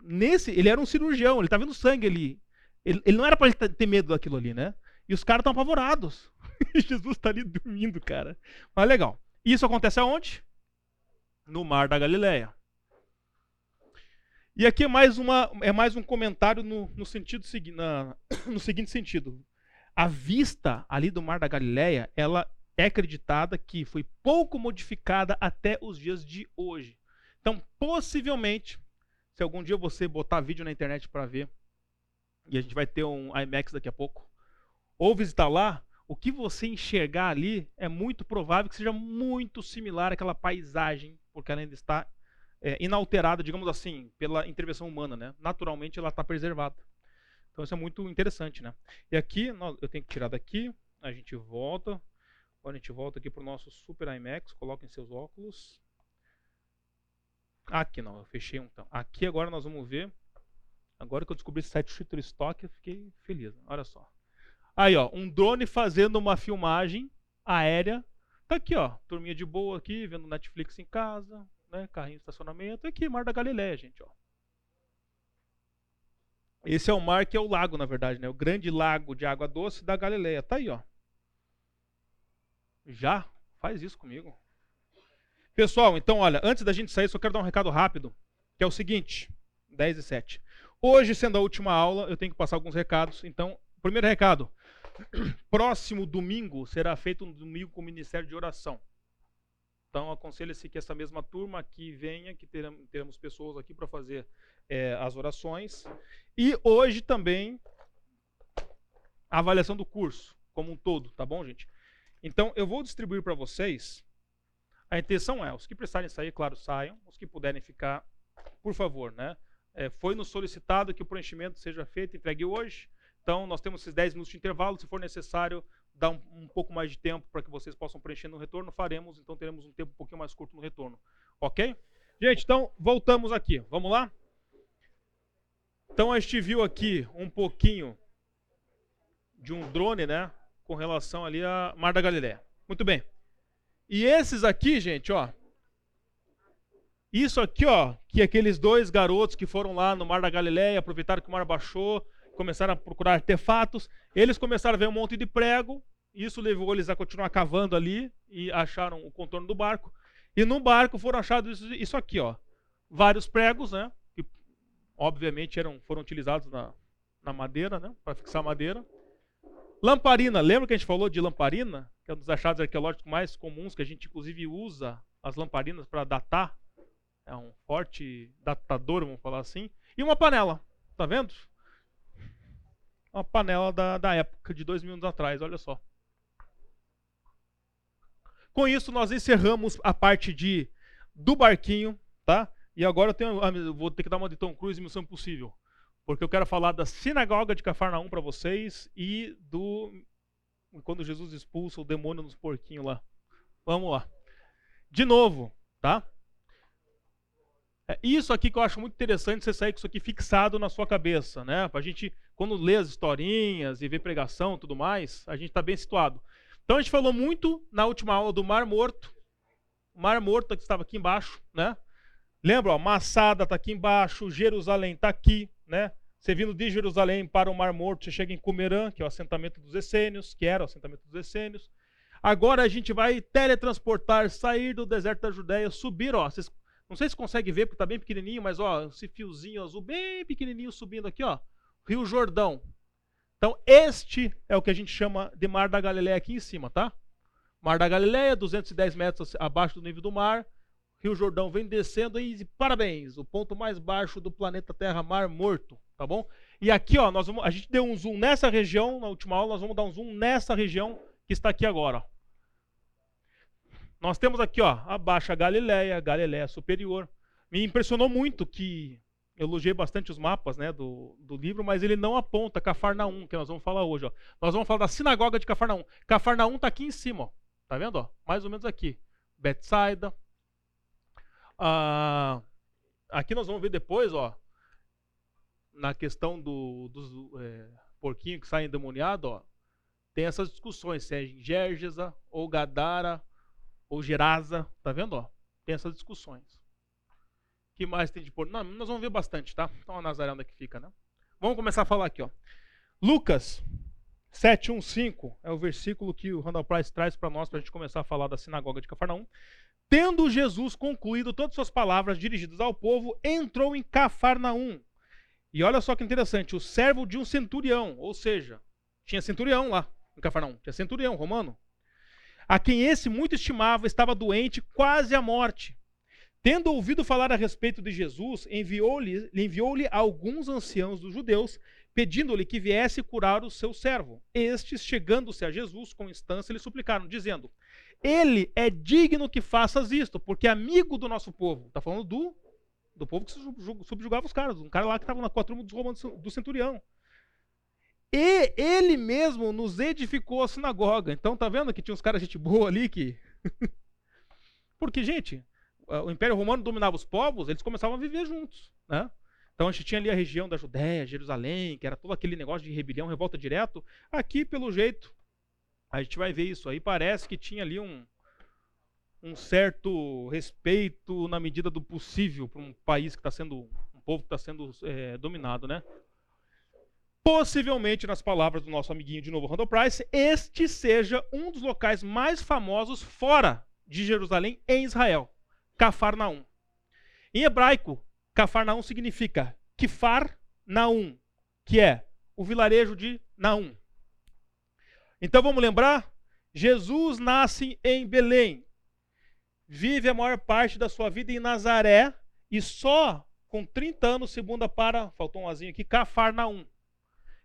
nesse, ele era um cirurgião, ele tá vendo sangue ali. Ele, ele não era para ter medo daquilo ali, né? E os caras estão apavorados. Jesus está ali dormindo, cara. Mas legal. Isso acontece aonde? No Mar da Galileia. E aqui é mais, uma, é mais um comentário no, no, sentido, na, no seguinte sentido. A vista ali do Mar da Galileia, ela é acreditada que foi pouco modificada até os dias de hoje. Então, possivelmente, se algum dia você botar vídeo na internet para ver, e a gente vai ter um IMAX daqui a pouco, ou visitar lá, o que você enxergar ali é muito provável que seja muito similar àquela paisagem, porque ela ainda está é, inalterada, digamos assim, pela intervenção humana. Né? Naturalmente, ela está preservada. Então isso é muito interessante, né? E aqui eu tenho que tirar daqui, a gente volta. Agora a gente volta aqui para o nosso Super IMAX, coloquem seus óculos. Aqui não, eu fechei um então. Aqui agora nós vamos ver. Agora que eu descobri esse site Shutterstock, eu fiquei feliz. Olha só. Aí, ó, um drone fazendo uma filmagem aérea. Tá aqui, ó, turminha de boa aqui, vendo Netflix em casa, né, carrinho de estacionamento. Aqui, Mar da Galileia, gente, ó. Esse é o mar que é o lago, na verdade, né? O grande lago de água doce da Galileia. Tá aí, ó. Já? Faz isso comigo. Pessoal, então, olha, antes da gente sair, só quero dar um recado rápido, que é o seguinte, 10 e 7. Hoje, sendo a última aula, eu tenho que passar alguns recados. Então, primeiro recado, próximo domingo será feito um domingo com o Ministério de Oração. Então, aconselho-se que essa mesma turma aqui venha, que teremos pessoas aqui para fazer é, as orações. E hoje também a avaliação do curso como um todo, tá bom, gente? Então, eu vou distribuir para vocês. A intenção é, os que precisarem sair, claro, saiam. Os que puderem ficar, por favor, né? É, foi nos solicitado que o preenchimento seja feito, entregue hoje. Então, nós temos esses 10 minutos de intervalo. Se for necessário, dar um, um pouco mais de tempo para que vocês possam preencher no retorno, faremos. Então, teremos um tempo um pouquinho mais curto no retorno. Ok? Gente, então, voltamos aqui. Vamos lá? Então, a gente viu aqui um pouquinho de um drone, né? Com relação ali a Mar da Galileia. Muito bem. E esses aqui, gente, ó. Isso aqui, ó, que aqueles dois garotos que foram lá no Mar da Galileia, aproveitaram que o mar baixou, começaram a procurar artefatos. Eles começaram a ver um monte de prego. Isso levou eles a continuar cavando ali e acharam o contorno do barco. E no barco foram achados isso, aqui, ó. Vários pregos, né? Que obviamente eram, foram utilizados na, na madeira, né? Para fixar madeira. Lamparina, lembra que a gente falou de lamparina? Que é um dos achados arqueológicos mais comuns, que a gente inclusive usa as lamparinas para datar. É um forte datador, vamos falar assim. E uma panela, tá vendo? uma panela da, da época, de dois mil anos atrás, olha só. Com isso, nós encerramos a parte de do barquinho, tá? E agora eu, tenho, eu vou ter que dar uma de Tom Cruise Missão Impossível. Porque eu quero falar da sinagoga de Cafarnaum para vocês e do. Quando Jesus expulsa o demônio nos porquinhos lá. Vamos lá. De novo, tá? É isso aqui que eu acho muito interessante você sair com isso aqui fixado na sua cabeça, né? Pra gente quando lê as historinhas e vê pregação e tudo mais, a gente está bem situado. Então a gente falou muito na última aula do Mar Morto. O Mar Morto que estava aqui embaixo, né? Lembra, ó, Massada está aqui embaixo, Jerusalém está aqui, né? Você vindo de Jerusalém para o Mar Morto, você chega em Cumerã, que é o assentamento dos essênios, que era o assentamento dos essênios. Agora a gente vai teletransportar, sair do deserto da Judéia, subir, ó. Vocês, não sei se consegue ver porque está bem pequenininho, mas ó, esse fiozinho azul bem pequenininho subindo aqui, ó. Rio Jordão. Então, este é o que a gente chama de Mar da Galileia aqui em cima, tá? Mar da Galileia, 210 metros abaixo do nível do mar. Rio Jordão vem descendo e parabéns, o ponto mais baixo do planeta Terra, Mar Morto, tá bom? E aqui, ó, nós vamos, a gente deu um zoom nessa região, na última aula, nós vamos dar um zoom nessa região que está aqui agora. Nós temos aqui, ó, a Baixa Galileia, Galileia Superior. Me impressionou muito que eu elogiei bastante os mapas né, do, do livro, mas ele não aponta Cafarnaum, que nós vamos falar hoje. Ó. Nós vamos falar da sinagoga de Cafarnaum. Cafarnaum está aqui em cima, ó. tá vendo? Ó? Mais ou menos aqui. Betsaida. Ah, aqui nós vamos ver depois, ó, na questão do, dos é, porquinhos que saem endemoniados, ó, tem essas discussões, se é Gérgesa, ou Gadara, ou Gerasa, tá vendo? Ó? Tem essas discussões que mais tem de? Não, nós vamos ver bastante, tá? Então a Nazaré onde é que fica, né? Vamos começar a falar aqui, ó. Lucas 7:15 é o versículo que o Randall Price traz para nós para a gente começar a falar da sinagoga de Cafarnaum. Tendo Jesus concluído todas as suas palavras dirigidas ao povo, entrou em Cafarnaum. E olha só que interessante, o servo de um centurião, ou seja, tinha centurião lá em Cafarnaum, tinha centurião romano, a quem esse muito estimava, estava doente, quase à morte. Tendo ouvido falar a respeito de Jesus, enviou-lhe enviou alguns anciãos dos judeus, pedindo-lhe que viesse curar o seu servo. Estes, chegando-se a Jesus com instância, lhe suplicaram, dizendo: Ele é digno que faças isto, porque é amigo do nosso povo. Está falando do, do povo que subjugava os caras, um cara lá que estava na quatro dos romanos do centurião. E ele mesmo nos edificou a sinagoga. Então tá vendo que tinha uns caras gente boa ali que Porque, gente, o Império Romano dominava os povos, eles começavam a viver juntos, né? Então a gente tinha ali a região da Judéia, Jerusalém, que era todo aquele negócio de rebelião, revolta direto. Aqui, pelo jeito, a gente vai ver isso aí. Parece que tinha ali um, um certo respeito na medida do possível para um país que está sendo, um povo que está sendo é, dominado, né? Possivelmente, nas palavras do nosso amiguinho de novo, Randall Price, este seja um dos locais mais famosos fora de Jerusalém em Israel, Cafarnaum. Em hebraico, Cafarnaum significa Kifar Naum, que é o vilarejo de Naum. Então vamos lembrar? Jesus nasce em Belém, vive a maior parte da sua vida em Nazaré e só com 30 anos se muda para, faltou um azinho aqui, Cafarnaum.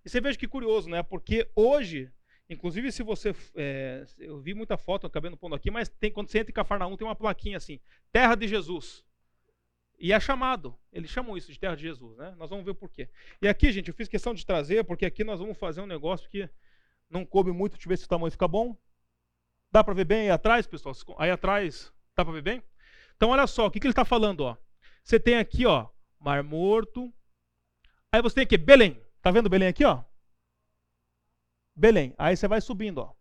E você veja que curioso, né? Porque hoje, inclusive se você, é, eu vi muita foto, acabei pondo aqui, mas tem, quando você entra em Cafarnaum tem uma plaquinha assim, Terra de Jesus. E é chamado, eles chamam isso de Terra de Jesus, né? Nós vamos ver o porquê. E aqui, gente, eu fiz questão de trazer, porque aqui nós vamos fazer um negócio que não coube muito, deixa eu ver se o tamanho fica bom. Dá para ver bem aí atrás, pessoal? Aí atrás Dá para ver bem? Então, olha só, o que, que ele está falando? Ó? Você tem aqui, ó, Mar Morto. Aí você tem aqui, Belém. Tá vendo Belém aqui, ó? Belém. Aí você vai subindo, ó.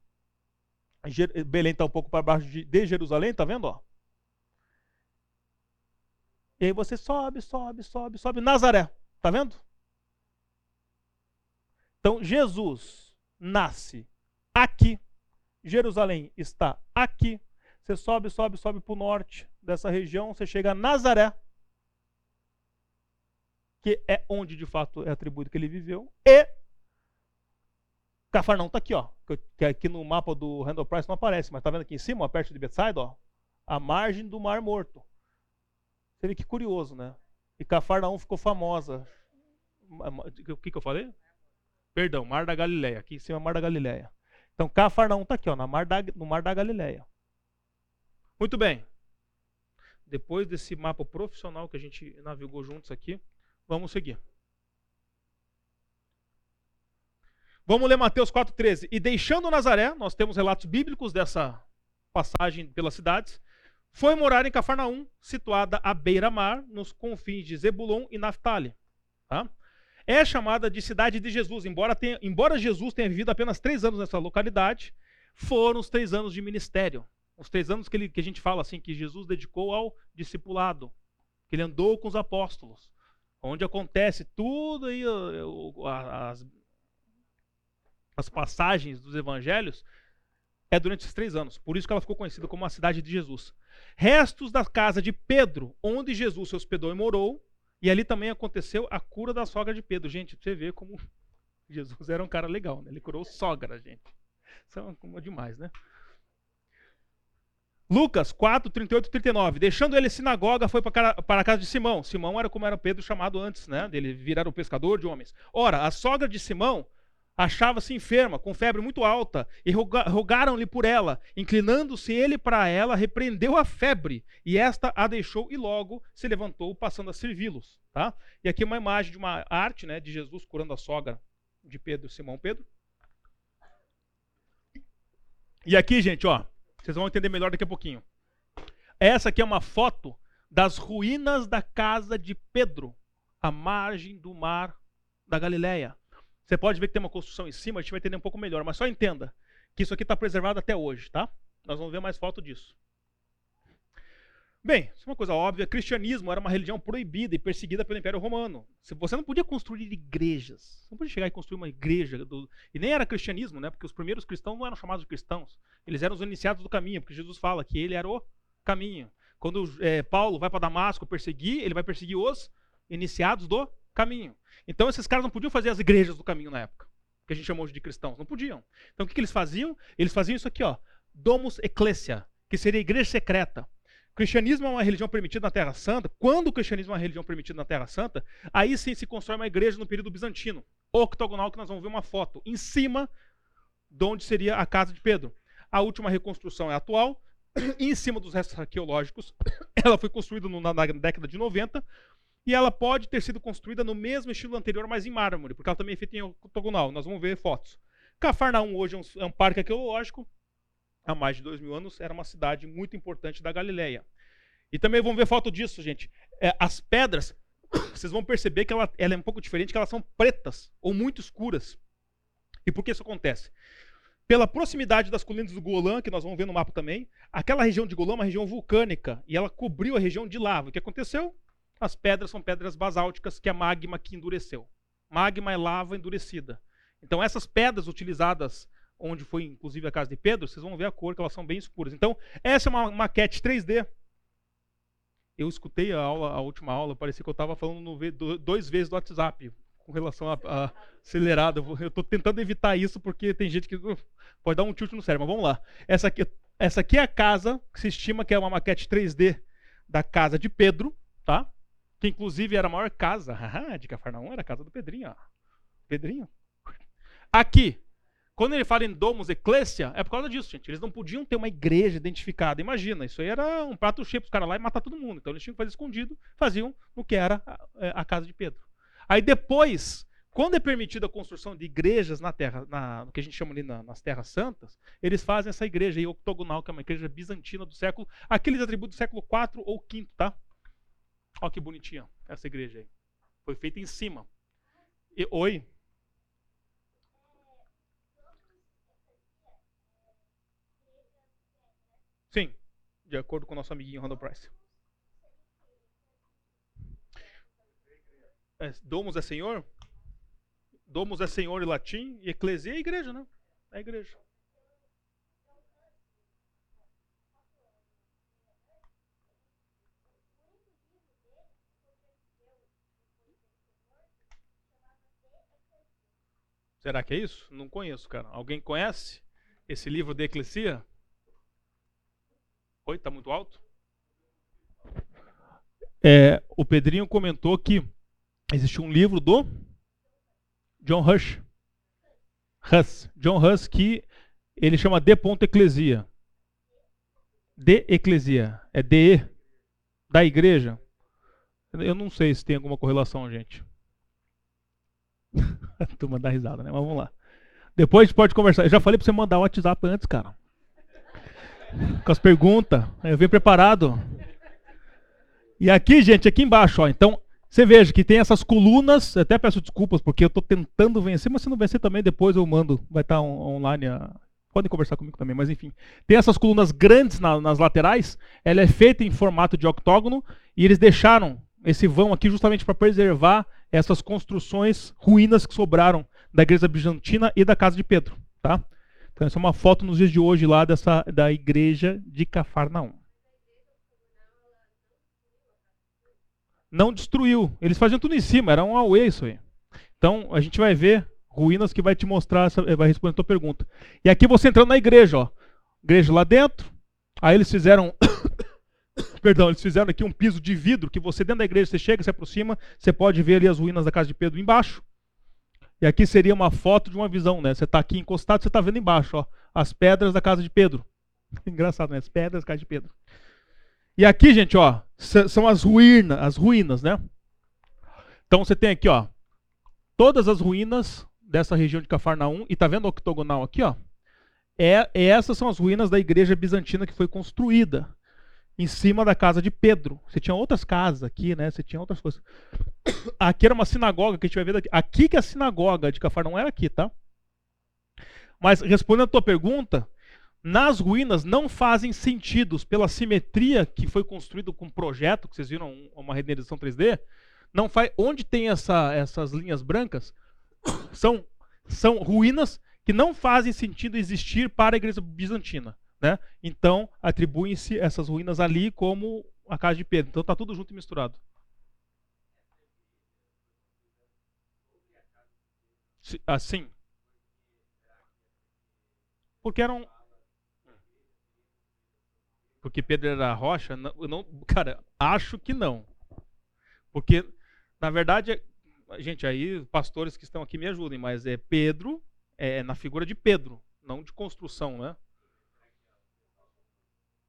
Belém está um pouco para baixo de, Jerusalém, tá vendo, ó? E aí você sobe, sobe, sobe, sobe. Nazaré, tá vendo? Então, Jesus nasce aqui. Jerusalém está aqui. Você sobe, sobe, sobe para o norte dessa região, você chega a Nazaré, que é onde de fato é atribuído que ele viveu, e Cafarnaum está aqui, ó, que aqui no mapa do Randall Price não aparece, mas está vendo aqui em cima, perto de Bethsaida, ó, a margem do Mar Morto. Você vê que curioso, né? E Cafarnaum ficou famosa. O que, que eu falei? Perdão, Mar da Galileia. Aqui em cima é Mar da Galileia. Então Cafarnaum está aqui, ó, na mar da, no Mar da Galileia. Muito bem. Depois desse mapa profissional que a gente navegou juntos aqui, vamos seguir. Vamos ler Mateus 4,13. E deixando Nazaré, nós temos relatos bíblicos dessa passagem pelas cidades, foi morar em Cafarnaum, situada à beira-mar, nos confins de Zebulon e Naphtali. Tá? É chamada de cidade de Jesus, embora, tenha, embora Jesus tenha vivido apenas três anos nessa localidade, foram os três anos de ministério os três anos que, ele, que a gente fala assim, que Jesus dedicou ao discipulado, que ele andou com os apóstolos, onde acontece tudo aí, as, as passagens dos evangelhos, é durante esses três anos. Por isso que ela ficou conhecida como a cidade de Jesus. Restos da casa de Pedro, onde Jesus se hospedou e morou, e ali também aconteceu a cura da sogra de Pedro. Gente, você vê como Jesus era um cara legal, né? Ele curou sogra, gente. Isso é demais, né? Lucas 4, 38 e 39. Deixando ele sinagoga, foi para a casa de Simão. Simão era como era Pedro chamado antes, né? Dele virar o pescador de homens. Ora, a sogra de Simão achava-se enferma, com febre muito alta, e rogaram-lhe por ela. Inclinando-se ele para ela, repreendeu a febre, e esta a deixou e logo se levantou, passando a servi-los. Tá? E aqui uma imagem de uma arte né, de Jesus curando a sogra de Pedro, Simão Pedro. E aqui, gente, ó, vocês vão entender melhor daqui a pouquinho. Essa aqui é uma foto das ruínas da casa de Pedro, à margem do mar da Galileia. Você pode ver que tem uma construção em cima, a gente vai entender um pouco melhor, mas só entenda que isso aqui está preservado até hoje, tá? Nós vamos ver mais foto disso. Bem, isso é uma coisa óbvia. Cristianismo era uma religião proibida e perseguida pelo Império Romano. Você não podia construir igrejas. Você não podia chegar e construir uma igreja. Do... E nem era cristianismo, né? Porque os primeiros cristãos não eram chamados de cristãos. Eles eram os iniciados do caminho, porque Jesus fala que ele era o caminho. Quando é, Paulo vai para Damasco perseguir, ele vai perseguir os iniciados do caminho. Então esses caras não podiam fazer as igrejas do caminho na época, que a gente chamou de cristãos. Não podiam. Então o que, que eles faziam? Eles faziam isso aqui, ó. Domus Ecclesia, que seria igreja secreta cristianismo é uma religião permitida na Terra Santa, quando o cristianismo é uma religião permitida na Terra Santa, aí sim se constrói uma igreja no período bizantino, octogonal, que nós vamos ver uma foto, em cima de onde seria a casa de Pedro. A última reconstrução é atual, em cima dos restos arqueológicos, ela foi construída na década de 90, e ela pode ter sido construída no mesmo estilo anterior, mas em mármore, porque ela também é feita em octogonal. Nós vamos ver fotos. Cafarnaum hoje é um, é um parque arqueológico. Há mais de dois mil anos era uma cidade muito importante da Galileia. E também vamos ver foto disso, gente. É, as pedras, vocês vão perceber que ela, ela é um pouco diferente, que elas são pretas ou muito escuras. E por que isso acontece? Pela proximidade das colinas do Golã, que nós vamos ver no mapa também, aquela região de Golã é uma região vulcânica e ela cobriu a região de lava. O que aconteceu? As pedras são pedras basálticas, que é magma que endureceu. Magma é lava endurecida. Então essas pedras utilizadas onde foi inclusive a casa de Pedro, vocês vão ver a cor que elas são bem escuras. Então, essa é uma maquete 3D. Eu escutei a aula, a última aula, parecia que eu estava falando no, dois vezes do WhatsApp com relação a, a acelerada. Eu estou tentando evitar isso porque tem gente que uh, pode dar um tilt no cérebro. Mas vamos lá. Essa aqui, essa aqui é a casa que se estima que é uma maquete 3D da casa de Pedro, tá? Que inclusive era a maior casa de Cafarnaum, era a casa do Pedrinho. Ó. Pedrinho. Aqui, quando ele fala em domus ecclesia, é por causa disso, gente. Eles não podiam ter uma igreja identificada. Imagina, isso aí era um prato cheio para os caras lá e matar todo mundo. Então eles tinham que fazer escondido, faziam no que era a, é, a casa de Pedro. Aí depois, quando é permitida a construção de igrejas na terra, na, no que a gente chama ali na, nas terras santas, eles fazem essa igreja aí, octogonal, que é uma igreja bizantina do século, aqueles atributos do século IV ou V, tá? Olha que bonitinha essa igreja aí. Foi feita em cima. E, oi? Sim, de acordo com o nosso amiguinho Randall Price. É, domus é senhor? Domus é senhor em latim e eclesia é igreja, né? É igreja. Será que é isso? Não conheço, cara. Alguém conhece esse livro de Eclesia? Oi, tá muito alto? É, o Pedrinho comentou que existe um livro do John Hush. Huss. John Huss que ele chama De Ponto Eclesia. De Eclesia. É de da igreja. Eu não sei se tem alguma correlação, gente. A turma dá risada, né? Mas vamos lá. Depois a gente pode conversar. Eu já falei pra você mandar o WhatsApp antes, cara com as perguntas. Eu vim preparado. E aqui, gente, aqui embaixo, ó. Então, você veja que tem essas colunas. Até peço desculpas porque eu estou tentando vencer, mas se não vencer também, depois eu mando. Vai estar tá online. A... Podem conversar comigo também, mas enfim. Tem essas colunas grandes na, nas laterais. Ela é feita em formato de octógono. E eles deixaram esse vão aqui justamente para preservar essas construções ruínas que sobraram da igreja bizantina e da casa de Pedro. Tá? Então, essa é uma foto nos dias de hoje lá dessa, da igreja de Cafarnaum. Não destruiu. Eles faziam tudo em cima, era um away isso aí. Então, a gente vai ver ruínas que vai te mostrar, vai responder a tua pergunta. E aqui você entrando na igreja, ó. Igreja lá dentro. Aí eles fizeram Perdão, eles fizeram aqui um piso de vidro que você dentro da igreja, você chega, se aproxima, você pode ver ali as ruínas da casa de Pedro embaixo. E aqui seria uma foto de uma visão, né? Você está aqui encostado, você está vendo embaixo, ó, as pedras da casa de Pedro. Engraçado, né? As pedras da casa de Pedro. E aqui, gente, ó, são as ruínas, as ruínas, né? Então você tem aqui, ó, todas as ruínas dessa região de Cafarnaum e tá vendo o octogonal aqui, ó? É, essas são as ruínas da igreja bizantina que foi construída em cima da casa de Pedro. Você tinha outras casas aqui, né? Você tinha outras coisas. Aqui era uma sinagoga que a gente vai ver daqui. Aqui que é a sinagoga de Cafarnaum era aqui, tá? Mas respondendo a tua pergunta, nas ruínas não fazem sentido pela simetria que foi construído com o projeto, que vocês viram uma renderização 3D, não faz onde tem essa, essas linhas brancas são são ruínas que não fazem sentido existir para a igreja bizantina. Né? Então, atribuem-se essas ruínas ali como a casa de Pedro. Então, está tudo junto e misturado. Assim. Porque eram. Porque Pedro era rocha? Não, não, cara, acho que não. Porque, na verdade, gente, aí pastores que estão aqui me ajudem, mas é Pedro, é na figura de Pedro, não de construção, né?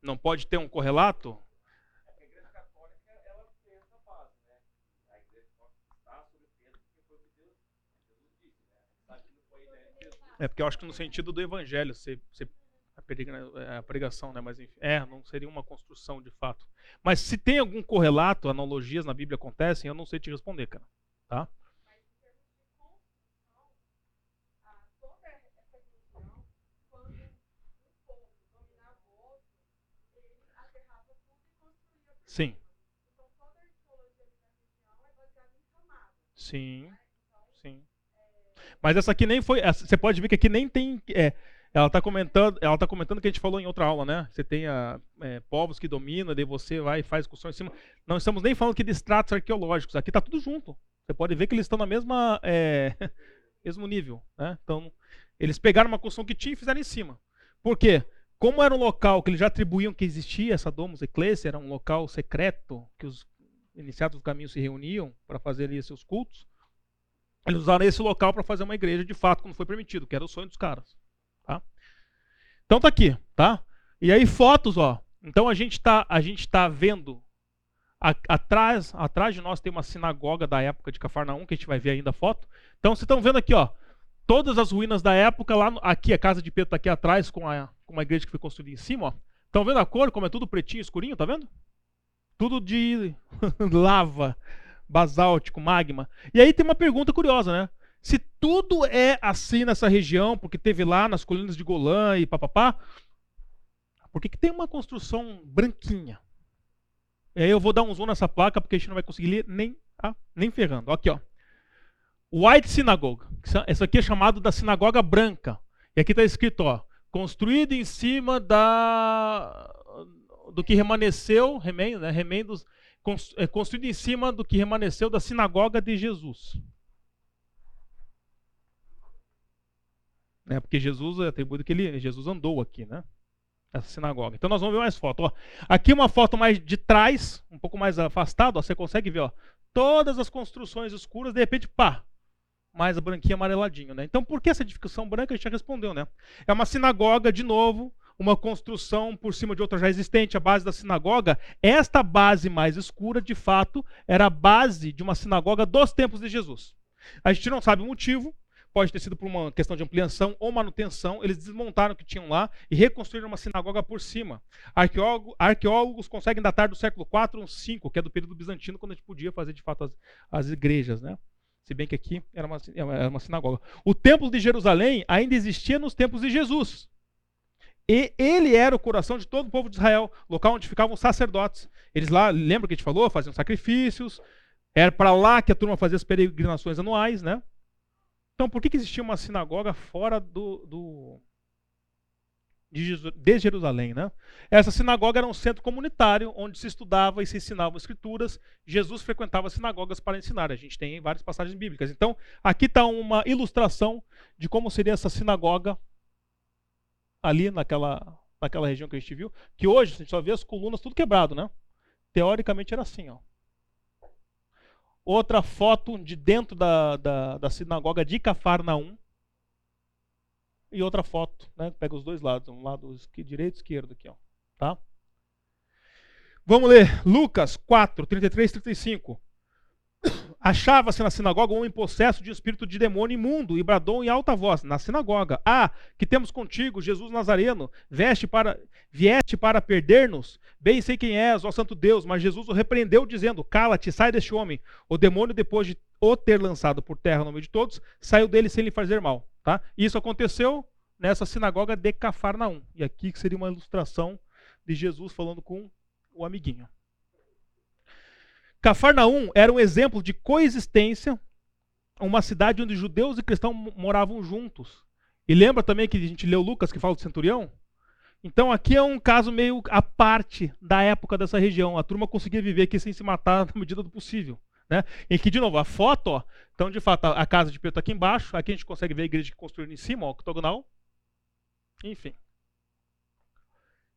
Não pode ter um correlato? É, porque eu acho que no sentido do evangelho, é, a pregação, né? Mas enfim, é, não seria uma construção de fato. Mas se tem algum correlato, analogias na Bíblia acontecem, eu não sei te responder, cara. Tá? Sim. Sim. Sim. Mas essa aqui nem foi. Você pode ver que aqui nem tem. É, ela está comentando, ela tá comentando que a gente falou em outra aula, né? Você tem a, é, povos que dominam, daí você vai e faz discussão em cima. Não estamos nem falando aqui de estratos arqueológicos. Aqui está tudo junto. Você pode ver que eles estão na mesma é, mesmo nível, né? Então eles pegaram uma construção que tinha e fizeram em cima. Por quê? Como era um local que eles já atribuíam que existia essa Domus Ecclesia, era um local secreto que os iniciados do caminho se reuniam para fazer ali seus cultos, eles usaram esse local para fazer uma igreja de fato quando foi permitido, que era o sonho dos caras. Tá? Então tá aqui, tá? E aí fotos, ó. Então a gente tá, a gente tá vendo a, atrás, atrás de nós tem uma sinagoga da época de Cafarnaum, que a gente vai ver ainda a foto. Então vocês estão vendo aqui, ó, todas as ruínas da época lá aqui a casa de Pedro tá aqui atrás com a com uma igreja que foi construída em cima, ó. Estão vendo a cor, como é tudo pretinho, escurinho, tá vendo? Tudo de lava, basáltico, magma. E aí tem uma pergunta curiosa, né? Se tudo é assim nessa região, porque teve lá nas colinas de Golã e papapá, por que, que tem uma construção branquinha? E aí eu vou dar um zoom nessa placa, porque a gente não vai conseguir ler nem, ah, nem ferrando. Aqui, ó. White Synagogue. Essa aqui é chamado da sinagoga branca. E aqui está escrito, ó, construído em cima da do que remanesceu, remendo, né, remendos, é, construído em cima do que remanesceu da sinagoga de Jesus. Né, porque Jesus é atribuído que ele, Jesus andou aqui, né? Essa sinagoga. Então nós vamos ver mais fotos. Ó. Aqui uma foto mais de trás, um pouco mais afastado, ó, você consegue ver, ó, todas as construções escuras, de repente, pá, mais branquinho amareladinho, né? Então, por que essa edificação branca? A gente já respondeu, né? É uma sinagoga, de novo, uma construção por cima de outra já existente, a base da sinagoga. Esta base mais escura, de fato, era a base de uma sinagoga dos tempos de Jesus. A gente não sabe o motivo, pode ter sido por uma questão de ampliação ou manutenção. Eles desmontaram o que tinham lá e reconstruíram uma sinagoga por cima. Arqueólogos, arqueólogos conseguem datar do século IV ou V, que é do período bizantino, quando a gente podia fazer de fato as, as igrejas, né? Se bem que aqui era uma, era uma sinagoga. O templo de Jerusalém ainda existia nos tempos de Jesus. E ele era o coração de todo o povo de Israel, local onde ficavam os sacerdotes. Eles lá, lembra que a gente falou? Faziam sacrifícios. Era para lá que a turma fazia as peregrinações anuais, né? Então, por que, que existia uma sinagoga fora do, do, de Jerusalém. Né? Essa sinagoga era um centro comunitário onde se estudava e se ensinava escrituras. Jesus frequentava sinagogas para ensinar. A gente tem várias passagens bíblicas. Então, aqui está uma ilustração de como seria essa sinagoga ali naquela, naquela região que a gente viu. Que hoje a gente só vê as colunas tudo quebrado, né? Teoricamente era assim, ó. Outra foto de dentro da, da, da sinagoga de Cafarnaum e outra foto, né? Pega os dois lados, um lado direito e esquerdo aqui, ó, tá? Vamos ler Lucas 4, 33 e 35. Achava-se na sinagoga um homem possesso de espírito de demônio imundo e bradou em alta voz na sinagoga: Ah, que temos contigo, Jesus Nazareno, veste para, vieste para perder-nos? Bem sei quem és, ó Santo Deus. Mas Jesus o repreendeu, dizendo: Cala-te, sai deste homem. O demônio, depois de o ter lançado por terra no meio de todos, saiu dele sem lhe fazer mal. Tá? Isso aconteceu nessa sinagoga de Cafarnaum. E aqui seria uma ilustração de Jesus falando com o amiguinho. Cafarnaum era um exemplo de coexistência, uma cidade onde judeus e cristãos moravam juntos. E lembra também que a gente leu Lucas que fala do centurião? Então aqui é um caso meio à parte da época dessa região. A turma conseguia viver aqui sem se matar na medida do possível. Né? E aqui, de novo, a foto, ó, então, de fato, a casa de Pedro está aqui embaixo. Aqui a gente consegue ver a igreja que construíram em cima, ó, octogonal. Enfim.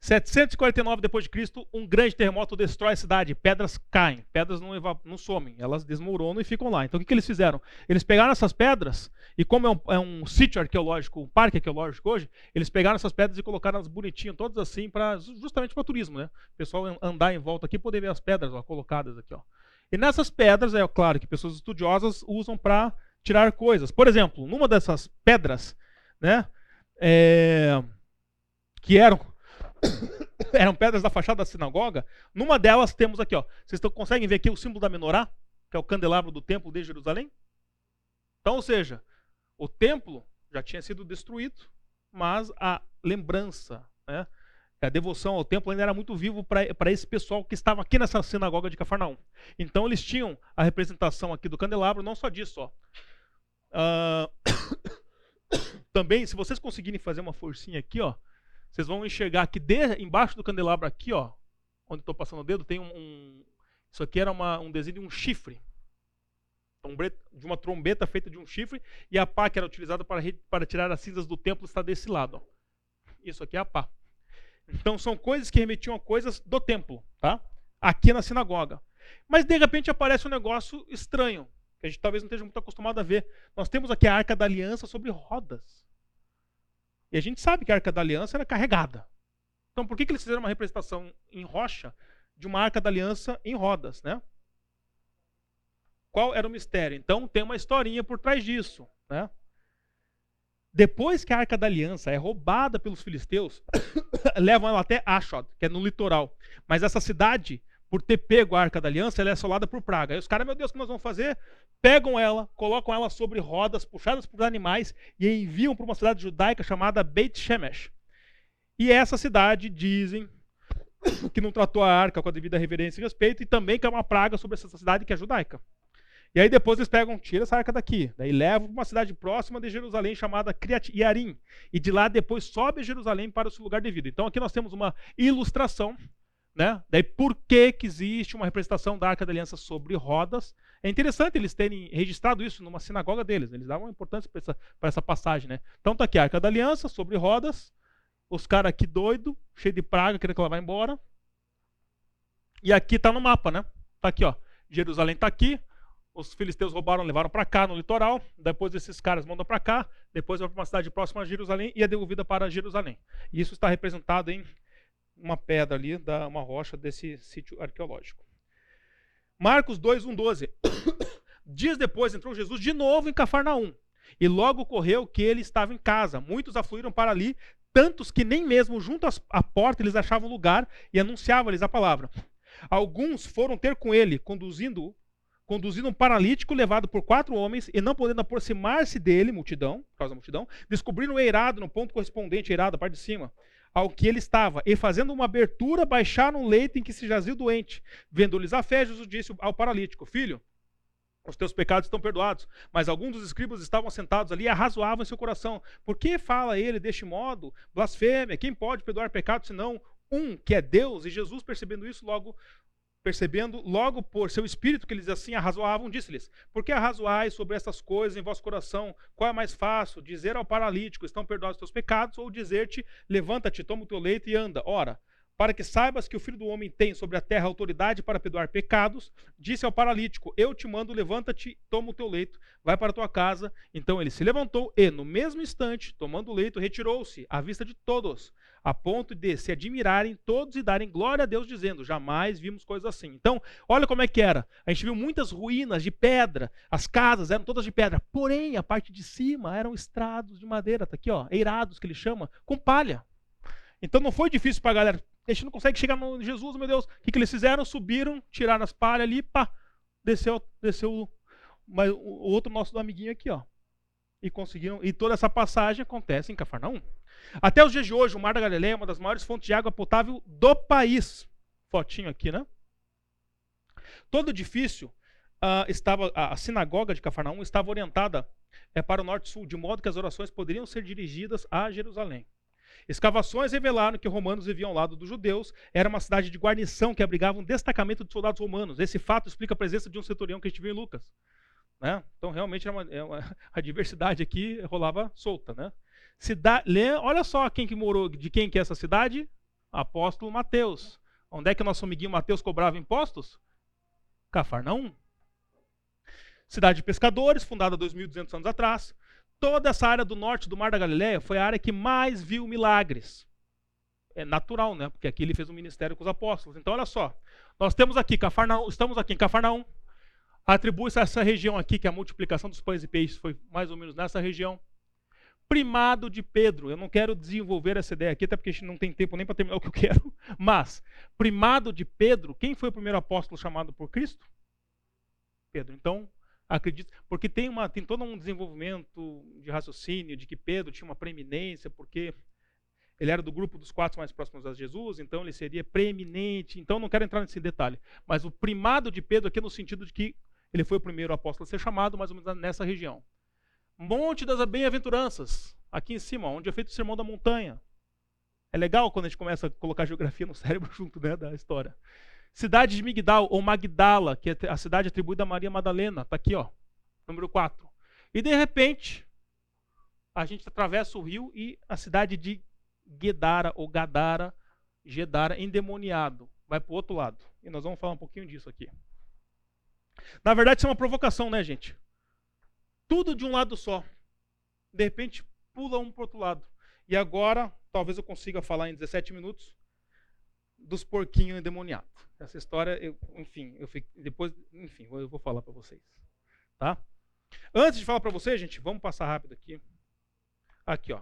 749 depois de Cristo, um grande terremoto destrói a cidade, pedras caem, pedras não, não somem, elas desmoronam e ficam lá. Então o que, que eles fizeram? Eles pegaram essas pedras, e como é um, é um sítio arqueológico, um parque arqueológico hoje, eles pegaram essas pedras e colocaram elas bonitinhas, todas assim, pra, justamente para turismo, né? O pessoal andar em volta aqui poder ver as pedras ó, colocadas aqui. Ó. E nessas pedras, é claro que pessoas estudiosas usam para tirar coisas. Por exemplo, numa dessas pedras, né? É, que eram eram pedras da fachada da sinagoga. Numa delas temos aqui, ó. Vocês conseguem ver aqui o símbolo da menorá, que é o candelabro do templo de Jerusalém? Então, ou seja, o templo já tinha sido destruído, mas a lembrança, né, a devoção ao templo ainda era muito vivo para esse pessoal que estava aqui nessa sinagoga de Cafarnaum. Então eles tinham a representação aqui do candelabro, não só disso, ó. Uh, também, se vocês conseguirem fazer uma forcinha aqui, ó, vocês vão enxergar que de, embaixo do candelabro aqui, ó, onde estou passando o dedo, tem um, um isso aqui era uma, um desenho de um chifre, de uma trombeta feita de um chifre, e a pá que era utilizada para, para tirar as cinzas do templo está desse lado. Ó. Isso aqui é a pá. Então são coisas que remetiam a coisas do templo, tá? Aqui na sinagoga. Mas de repente aparece um negócio estranho, que a gente talvez não esteja muito acostumado a ver. Nós temos aqui a Arca da Aliança sobre rodas. E a gente sabe que a Arca da Aliança era carregada. Então por que, que eles fizeram uma representação em rocha de uma Arca da Aliança em rodas, né? Qual era o mistério? Então tem uma historinha por trás disso, né? Depois que a Arca da Aliança é roubada pelos filisteus, levam ela até Ashod, que é no litoral. Mas essa cidade, por ter pego a Arca da Aliança, ela é assolada por praga. Aí os caras, meu Deus, o que nós vamos fazer? Pegam ela, colocam ela sobre rodas, puxadas por animais, e enviam para uma cidade judaica chamada Beit Shemesh. E essa cidade, dizem, que não tratou a arca com a devida reverência e respeito, e também que é uma praga sobre essa cidade que é judaica. E aí depois eles pegam, tira essa arca daqui, daí levam para uma cidade próxima de Jerusalém chamada Criat Yarim, e de lá depois sobe Jerusalém para o seu lugar devido. Então aqui nós temos uma ilustração, né? Daí por que que existe uma representação da Arca da Aliança sobre rodas? É interessante eles terem registrado isso numa sinagoga deles, eles davam importância para essa, essa passagem, né? Então tá aqui a Arca da Aliança sobre rodas, os caras aqui doido, cheio de praga, querendo que ela vá embora. E aqui tá no mapa, né? Tá aqui, ó. Jerusalém tá aqui, os filisteus roubaram, levaram para cá no litoral, depois esses caras mandam para cá, depois vai para uma cidade próxima a Jerusalém e é devolvida para Jerusalém. E isso está representado em uma pedra ali, da, uma rocha desse sítio arqueológico. Marcos 2, 1, 12. Dias depois entrou Jesus de novo em Cafarnaum. E logo ocorreu que ele estava em casa. Muitos afluíram para ali, tantos que nem mesmo junto à porta eles achavam lugar e anunciavam-lhes a palavra. Alguns foram ter com ele, conduzindo conduzindo um paralítico levado por quatro homens e não podendo aproximar-se dele, multidão, por causa da multidão, descobriram o eirado no ponto correspondente, eirado, a parte de cima, ao que ele estava, e fazendo uma abertura, baixaram um leito em que se jazia o doente. Vendo-lhes a fé, Jesus disse ao paralítico: Filho, os teus pecados estão perdoados. Mas alguns dos escribas estavam sentados ali e arrazoavam em seu coração. Por que fala ele deste modo? Blasfêmia. Quem pode perdoar pecados senão um que é Deus? E Jesus, percebendo isso, logo percebendo logo por seu espírito que eles assim arrazoavam, disse-lhes: Por que arrazoais sobre essas coisas em vosso coração? Qual é mais fácil, dizer ao paralítico: Estão perdoados os teus pecados, ou dizer-te: Levanta-te, toma o teu leito e anda? Ora, para que saibas que o filho do homem tem sobre a terra autoridade para perdoar pecados, disse ao paralítico: Eu te mando, levanta-te, toma o teu leito, vai para a tua casa. Então ele se levantou e, no mesmo instante, tomando o leito, retirou-se à vista de todos a ponto de se admirarem todos e darem glória a Deus, dizendo: jamais vimos coisas assim. Então, olha como é que era. A gente viu muitas ruínas de pedra, as casas eram todas de pedra, porém, a parte de cima eram estrados de madeira, tá aqui, ó, eirados que ele chama, com palha. Então não foi difícil para a galera. A gente não consegue chegar no Jesus, meu Deus. O que, que eles fizeram? Subiram, tiraram as palhas ali, pá, desceu, desceu o outro nosso amiguinho aqui, ó. E conseguiram. E toda essa passagem acontece em Cafarnaum. Até os dias de hoje, o Mar da Galileia é uma das maiores fontes de água potável do país. Fotinho aqui, né? Todo edifício uh, estava, a sinagoga de Cafarnaum estava orientada é, para o norte-sul, de modo que as orações poderiam ser dirigidas a Jerusalém. Escavações revelaram que romanos viviam ao lado dos judeus, era uma cidade de guarnição que abrigava um destacamento de soldados romanos. Esse fato explica a presença de um centurião que a gente viu em Lucas. Né? Então, realmente, uma, é uma, a diversidade aqui rolava solta. Né? Cida, olha só quem que morou, de quem que é essa cidade? Apóstolo Mateus. Onde é que nosso amiguinho Mateus cobrava impostos? Cafarnaum. Cidade de pescadores, fundada 2.200 anos atrás. Toda essa área do norte do Mar da Galileia foi a área que mais viu milagres. É natural, né? Porque aqui ele fez um ministério com os apóstolos. Então, olha só. Nós temos aqui Cafarnaum, estamos aqui em Cafarnaum. Atribui-se a essa região aqui, que a multiplicação dos pães e peixes foi mais ou menos nessa região. primado de Pedro. Eu não quero desenvolver essa ideia aqui, até porque a gente não tem tempo nem para terminar o que eu quero. Mas, primado de Pedro, quem foi o primeiro apóstolo chamado por Cristo? Pedro. Então, acredito, porque tem, uma, tem todo um desenvolvimento de raciocínio de que Pedro tinha uma preeminência, porque ele era do grupo dos quatro mais próximos a Jesus, então ele seria preeminente. Então, não quero entrar nesse detalhe. Mas o primado de Pedro aqui é no sentido de que ele foi o primeiro apóstolo a ser chamado, mais ou menos nessa região. Monte das Bem-aventuranças, aqui em cima, onde é feito o Sermão da Montanha. É legal quando a gente começa a colocar geografia no cérebro junto né, da história. Cidade de Migdal, ou Magdala, que é a cidade atribuída a Maria Madalena, está aqui, ó, número 4. E de repente, a gente atravessa o rio e a cidade de Gedara, ou Gadara, Gedara, endemoniado, vai para o outro lado. E nós vamos falar um pouquinho disso aqui. Na verdade, isso é uma provocação, né, gente? tudo de um lado só. De repente, pula um para outro lado. E agora, talvez eu consiga falar em 17 minutos dos porquinhos endemoniados. Essa história, eu, enfim, eu fico, depois, enfim, eu vou falar para vocês, tá? Antes de falar para vocês, gente, vamos passar rápido aqui. Aqui, ó.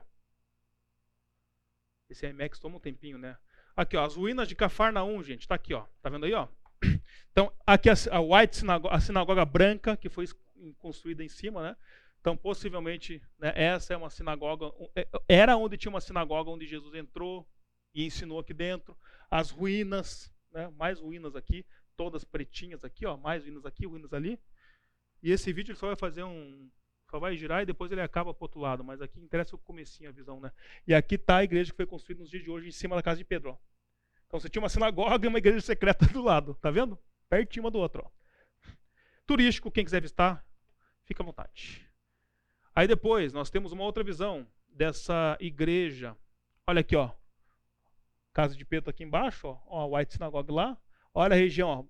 Esse IMAX toma um tempinho, né? Aqui, ó, as ruínas de Cafarnaum, gente, tá aqui, ó. Tá vendo aí, ó? Então, aqui a, a White sinagoga, a sinagoga branca que foi construída em cima, né? Então, possivelmente, né, essa é uma sinagoga, é, era onde tinha uma sinagoga onde Jesus entrou e ensinou aqui dentro. As ruínas, né, mais ruínas aqui, todas pretinhas aqui, ó, mais ruínas aqui, ruínas ali. E esse vídeo só vai fazer um, só vai girar e depois ele acaba para o outro lado, mas aqui interessa o comecinho, a visão, né? E aqui está a igreja que foi construída nos dias de hoje em cima da casa de Pedro, ó. Então você tinha uma sinagoga e uma igreja secreta do lado, tá vendo? Pertinho uma do outro. Turístico, quem quiser visitar, Fica à vontade. Aí depois nós temos uma outra visão dessa igreja. Olha aqui, ó. Casa de Pedro aqui embaixo, ó. ó a White Synagogue lá. Olha a região, ó.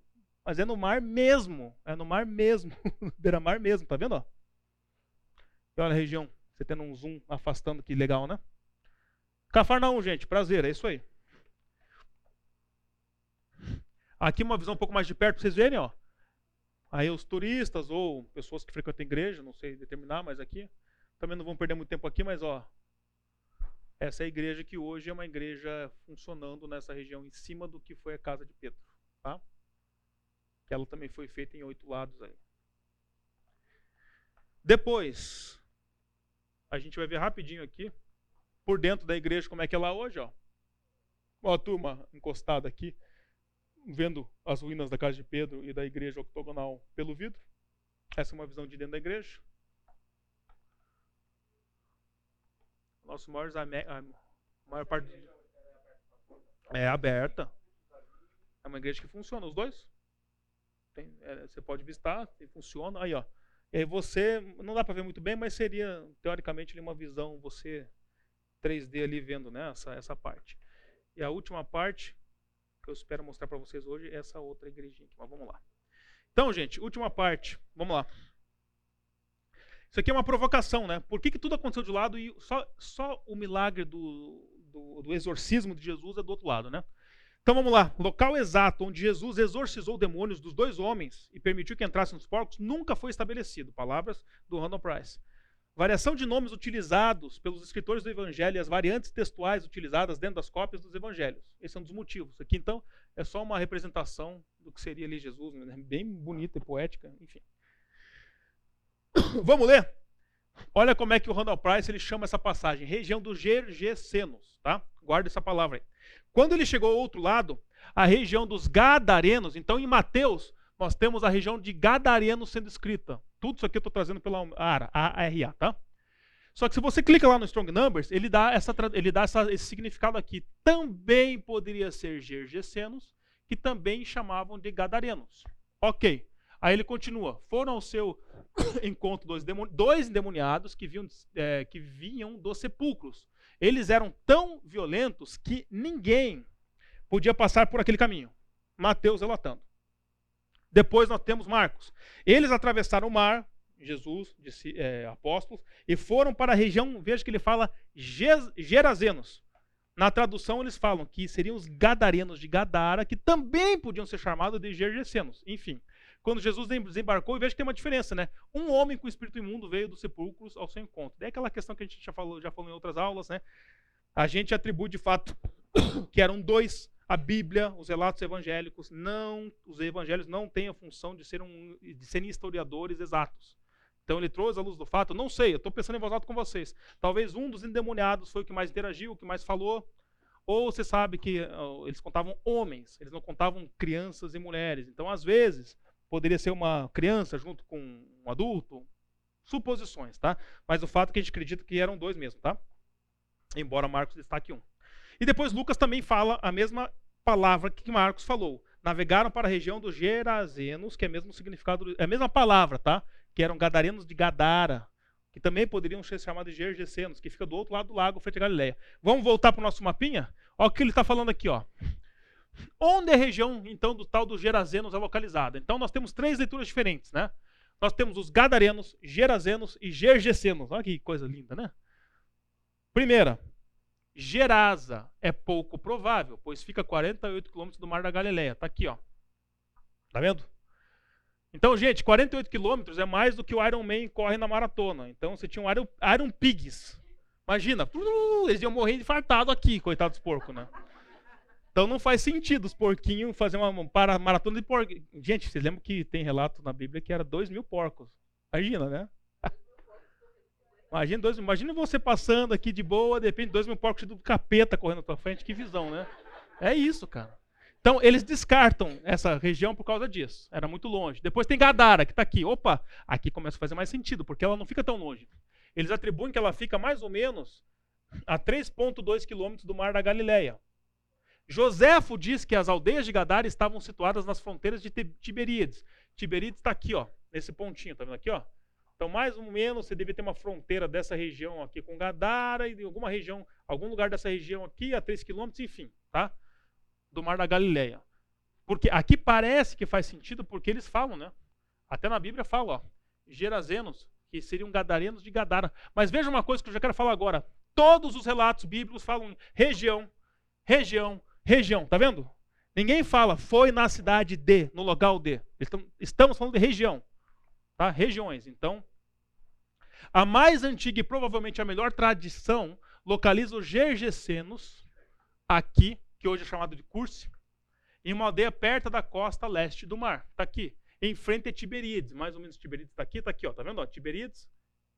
Mas é no mar mesmo. É no mar mesmo. Beira-mar mesmo, tá vendo, ó? E olha a região. Você tendo um zoom afastando que legal, né? Cafarnaum, gente. Prazer, é isso aí. Aqui uma visão um pouco mais de perto para vocês verem, ó. Aí os turistas ou pessoas que frequentam a igreja, não sei determinar, mas aqui, também não vão perder muito tempo aqui, mas ó, essa é a igreja que hoje é uma igreja funcionando nessa região em cima do que foi a casa de Pedro, tá? Ela também foi feita em oito lados aí. Depois, a gente vai ver rapidinho aqui, por dentro da igreja, como é que é lá hoje, ó. Ó, a turma encostada aqui vendo as ruínas da casa de Pedro e da igreja octogonal pelo vidro. Essa é uma visão de dentro da igreja. Nosso maior, a maior parte é aberta. É uma igreja que funciona, os dois. Tem, é, você pode visitar, e funciona. Aí, ó. E aí você, não dá para ver muito bem, mas seria, teoricamente, uma visão, você 3D ali vendo né, essa, essa parte. E a última parte que eu espero mostrar para vocês hoje é essa outra igrejinha aqui. Mas vamos lá. Então, gente, última parte. Vamos lá. Isso aqui é uma provocação, né? Por que, que tudo aconteceu de lado e só, só o milagre do, do, do exorcismo de Jesus é do outro lado, né? Então vamos lá. Local exato onde Jesus exorcizou demônios dos dois homens e permitiu que entrassem nos porcos nunca foi estabelecido. Palavras do Randall Price. Variação de nomes utilizados pelos escritores do Evangelho e as variantes textuais utilizadas dentro das cópias dos Evangelhos. Esse é um dos motivos. Aqui, então, é só uma representação do que seria ali Jesus, né? bem bonita e poética, enfim. Vamos ler? Olha como é que o Randall Price ele chama essa passagem, região dos Gergesenos, tá? Guarda essa palavra aí. Quando ele chegou ao outro lado, a região dos Gadarenos, então em Mateus, nós temos a região de Gadarenos sendo escrita. Tudo isso aqui eu estou trazendo pela ARA, tá? Só que se você clica lá no Strong Numbers, ele dá, essa, ele dá essa, esse significado aqui. Também poderia ser Gergesenos, que também chamavam de Gadarenos. Ok. Aí ele continua. Foram ao seu encontro dois, demon, dois endemoniados que, vinham, é, que vinham dos sepulcros. Eles eram tão violentos que ninguém podia passar por aquele caminho. Mateus relatando. Depois nós temos Marcos. Eles atravessaram o mar, Jesus, disse, é, apóstolos, e foram para a região, veja que ele fala Gerazenos. Na tradução eles falam que seriam os gadarenos de Gadara, que também podiam ser chamados de Gergesenos. Enfim, quando Jesus desembarcou, veja que tem uma diferença, né? Um homem com espírito imundo veio dos sepulcros ao seu encontro. Daí aquela questão que a gente já falou, já falou em outras aulas, né? A gente atribui de fato que eram dois. A Bíblia, os relatos evangélicos, não, os evangelhos não têm a função de, ser um, de serem historiadores exatos. Então ele trouxe a luz do fato, não sei, eu estou pensando em voz alta com vocês. Talvez um dos endemoniados foi o que mais interagiu, o que mais falou. Ou você sabe que eles contavam homens, eles não contavam crianças e mulheres. Então, às vezes, poderia ser uma criança junto com um adulto. Suposições, tá? Mas o fato é que a gente acredita que eram dois mesmo, tá? Embora Marcos destaque um. E depois Lucas também fala a mesma palavra que Marcos falou. Navegaram para a região dos Gerazenos, que é mesmo significado, é a mesma palavra, tá? Que eram gadarenos de Gadara, que também poderiam ser chamados de Gergesenos, que fica do outro lado do lago, frente a Galileia. Vamos voltar para o nosso mapinha? Olha o que ele está falando aqui, ó. Onde é a região, então, do tal dos Gerazenos é localizada? Então, nós temos três leituras diferentes, né? Nós temos os Gadarenos, Gerazenos e Gergesenos. Olha que coisa linda, né? Primeira, Gerasa é pouco provável, pois fica a 48 quilômetros do Mar da Galileia. Está aqui, ó. Tá vendo? Então, gente, 48 quilômetros é mais do que o Iron Man corre na maratona. Então, você tinha um Iron, Iron Pigs. Imagina, eles iam morrer infartado aqui, coitados porcos, né? Então não faz sentido os porquinhos fazer uma maratona de porcos. Gente, vocês lembram que tem relato na Bíblia que era 2 mil porcos. Imagina, né? Imagina, dois, imagina você passando aqui de boa, de repente dois mil porcos do capeta correndo na tua frente, que visão, né? É isso, cara. Então, eles descartam essa região por causa disso. Era muito longe. Depois tem Gadara, que está aqui. Opa, aqui começa a fazer mais sentido, porque ela não fica tão longe. Eles atribuem que ela fica mais ou menos a 3,2 quilômetros do Mar da Galileia. Joséfo diz que as aldeias de Gadara estavam situadas nas fronteiras de Tiberíades. Tiberíades está aqui, ó, nesse pontinho, tá vendo aqui, ó? Então, mais ou menos, você devia ter uma fronteira dessa região aqui com Gadara e de alguma região, algum lugar dessa região aqui a 3 quilômetros, enfim, tá? Do Mar da Galileia. Porque aqui parece que faz sentido porque eles falam, né? Até na Bíblia fala, ó, Gerazenos, que seriam gadarenos de Gadara. Mas veja uma coisa que eu já quero falar agora. Todos os relatos bíblicos falam região, região, região. Tá vendo? Ninguém fala foi na cidade de, no local de. Estamos falando de região. Tá? Regiões. Então, a mais antiga e provavelmente a melhor tradição localiza os Gergesenos, aqui, que hoje é chamado de Curse, em uma aldeia perto da costa leste do mar. Está aqui. Em frente a Tiberíades. Mais ou menos Tiberíades está aqui, está aqui. Está vendo? Tiberíades,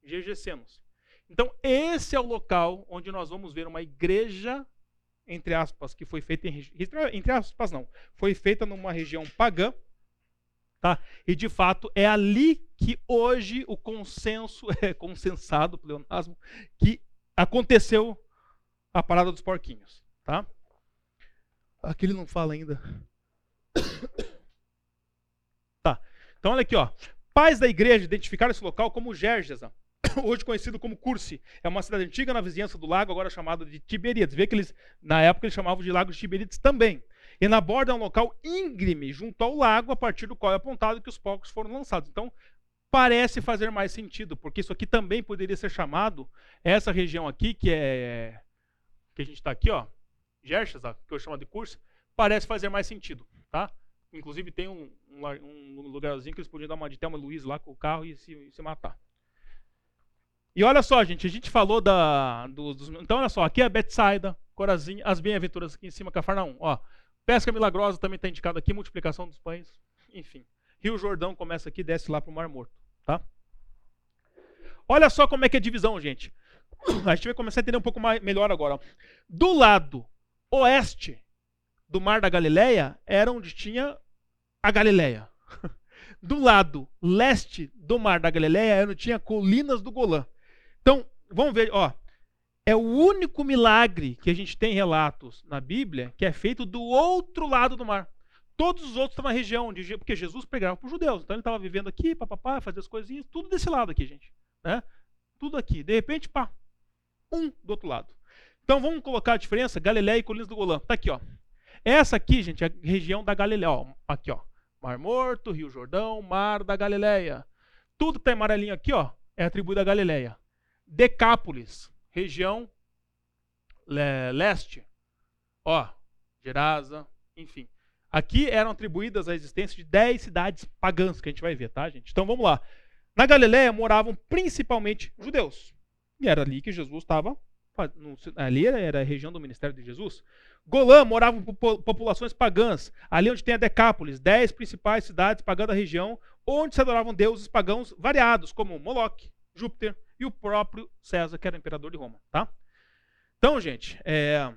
Gergesenos. Então, esse é o local onde nós vamos ver uma igreja, entre aspas, que foi feita em. Entre aspas, não. Foi feita numa região pagã Tá? E de fato é ali que hoje o consenso é consensado, pleonasmo, que aconteceu a parada dos porquinhos. Tá? Aqui ele não fala ainda. Tá. Então olha aqui, ó. Pais da igreja identificaram esse local como Gergesa, hoje conhecido como Cursi. É uma cidade antiga na vizinhança do lago, agora chamada de Tiberíades. Vê que eles, na época, eles chamavam de Lago de Tiberíades também. E na borda é um local íngreme, junto ao lago, a partir do qual é apontado que os porcos foram lançados. Então, parece fazer mais sentido, porque isso aqui também poderia ser chamado, essa região aqui, que é. que a gente está aqui, ó, Gerchas, que eu chamo de curso, parece fazer mais sentido, tá? Inclusive tem um, um, um lugarzinho que eles podiam dar uma de Thelma Luiz lá com o carro e se, se matar. E olha só, gente, a gente falou da. Do, dos, então, olha só, aqui é Betsaida, Corazim, as bem-aventuras aqui em cima, Cafarnaum. Ó, Pesca milagrosa também está indicado aqui, multiplicação dos pães, enfim. Rio Jordão começa aqui, desce lá para o Mar Morto, tá? Olha só como é que é a divisão, gente. A gente vai começar a entender um pouco mais, melhor agora. Do lado oeste do Mar da Galileia era onde tinha a Galileia. Do lado leste do Mar da Galileia era onde tinha colinas do Golã. Então, vamos ver, ó, é o único milagre que a gente tem relatos na Bíblia que é feito do outro lado do mar. Todos os outros estão na região, de, porque Jesus pregava para os judeus. Então ele estava vivendo aqui, papapá, fazia as coisinhas, tudo desse lado aqui, gente. Né? Tudo aqui. De repente, pá, um do outro lado. Então vamos colocar a diferença, Galiléia e Colinas do Golã. Está aqui, ó. Essa aqui, gente, é a região da Galiléia. Ó, aqui, ó. Mar Morto, Rio Jordão, Mar da Galileia. Tudo que está amarelinho aqui, ó, é atribuído à Galileia. Decápolis, região leste. Ó, Gerasa, enfim. Aqui eram atribuídas a existência de 10 cidades pagãs, que a gente vai ver, tá, gente? Então vamos lá. Na Galiléia moravam principalmente judeus. E era ali que Jesus estava. Ali era a região do ministério de Jesus. Golã moravam populações pagãs. Ali onde tem a Decápolis, dez principais cidades pagãs da região, onde se adoravam deuses pagãos variados, como Moloque, Júpiter e o próprio César, que era imperador de Roma. Tá? Então, gente, é,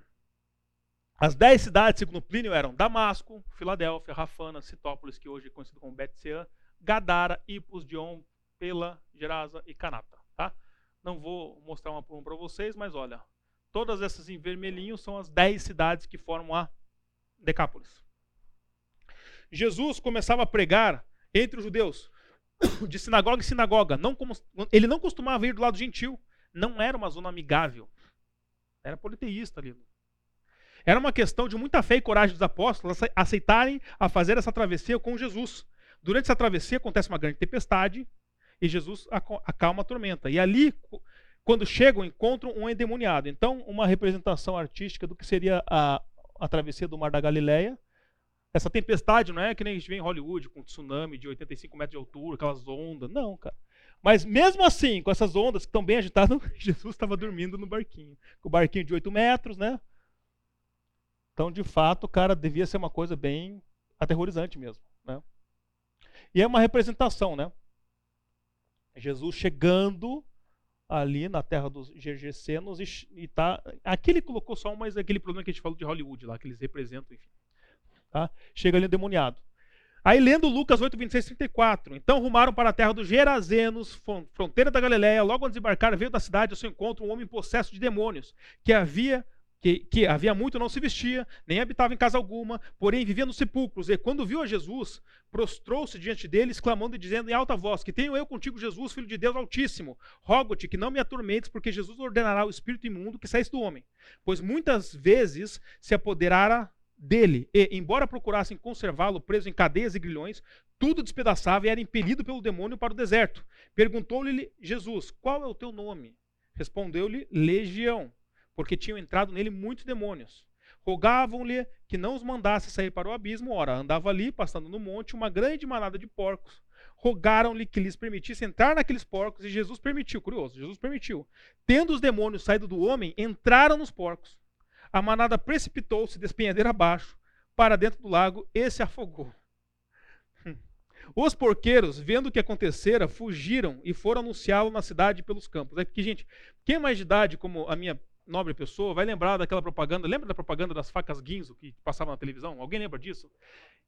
as dez cidades, segundo Plínio, eram Damasco, Filadélfia, Rafana, Citópolis, que hoje é conhecido como Betseã, Gadara, Ipos, Dion, Pela, Gerasa e Canata. Tá? Não vou mostrar uma por uma para vocês, mas olha, todas essas em vermelhinho são as dez cidades que formam a Decápolis. Jesus começava a pregar entre os judeus, de sinagoga em sinagoga. Não ele não costumava ir do lado gentil. Não era uma zona amigável. Era politeísta ali. Era uma questão de muita fé e coragem dos apóstolos aceitarem a fazer essa travessia com Jesus. Durante essa travessia acontece uma grande tempestade e Jesus acalma a tormenta. E ali, quando chegam, encontram um endemoniado. Então, uma representação artística do que seria a, a travessia do Mar da Galileia. Essa tempestade não é que nem a gente vê em Hollywood, com tsunami de 85 metros de altura, aquelas ondas. Não, cara. Mas mesmo assim, com essas ondas que estão bem agitadas, Jesus estava dormindo no barquinho. Com o barquinho de 8 metros, né? Então, de fato, cara, devia ser uma coisa bem aterrorizante mesmo. Né? E é uma representação, né? Jesus chegando ali na terra dos Gergesenos e, e tá. Aqui ele colocou só mas aquele problema que a gente falou de Hollywood lá, que eles representam, enfim. Tá? Chega ali endemoniado. Aí lendo Lucas 8, 26, 34. Então rumaram para a terra dos Gerazenos, fronteira da Galiléia. Logo ao desembarcar, veio da cidade ao seu encontro um homem possesso de demônios, que havia que, que, havia muito não se vestia, nem habitava em casa alguma, porém vivia nos sepulcros. E quando viu a Jesus, prostrou-se diante dele, exclamando e dizendo em alta voz: Que tenho eu contigo, Jesus, filho de Deus Altíssimo. Rogo-te que não me atormentes, porque Jesus ordenará o espírito imundo que saísse do homem. Pois muitas vezes se apoderara dele, e, embora procurassem conservá-lo preso em cadeias e grilhões, tudo despedaçava e era impelido pelo demônio para o deserto. Perguntou-lhe Jesus: Qual é o teu nome? Respondeu-lhe: Legião porque tinham entrado nele muitos demônios. Rogavam-lhe que não os mandasse sair para o abismo. Ora, andava ali, passando no monte, uma grande manada de porcos. Rogaram-lhe que lhes permitisse entrar naqueles porcos, e Jesus permitiu. Curioso, Jesus permitiu. Tendo os demônios saído do homem, entraram nos porcos. A manada precipitou-se despenhadeira abaixo, para dentro do lago, e se afogou. Hum. Os porqueiros, vendo o que acontecera, fugiram e foram anunciá-lo na cidade pelos campos. É porque, gente, quem é mais de idade, como a minha nobre pessoa vai lembrar daquela propaganda. Lembra da propaganda das facas guinzo que passava na televisão? Alguém lembra disso?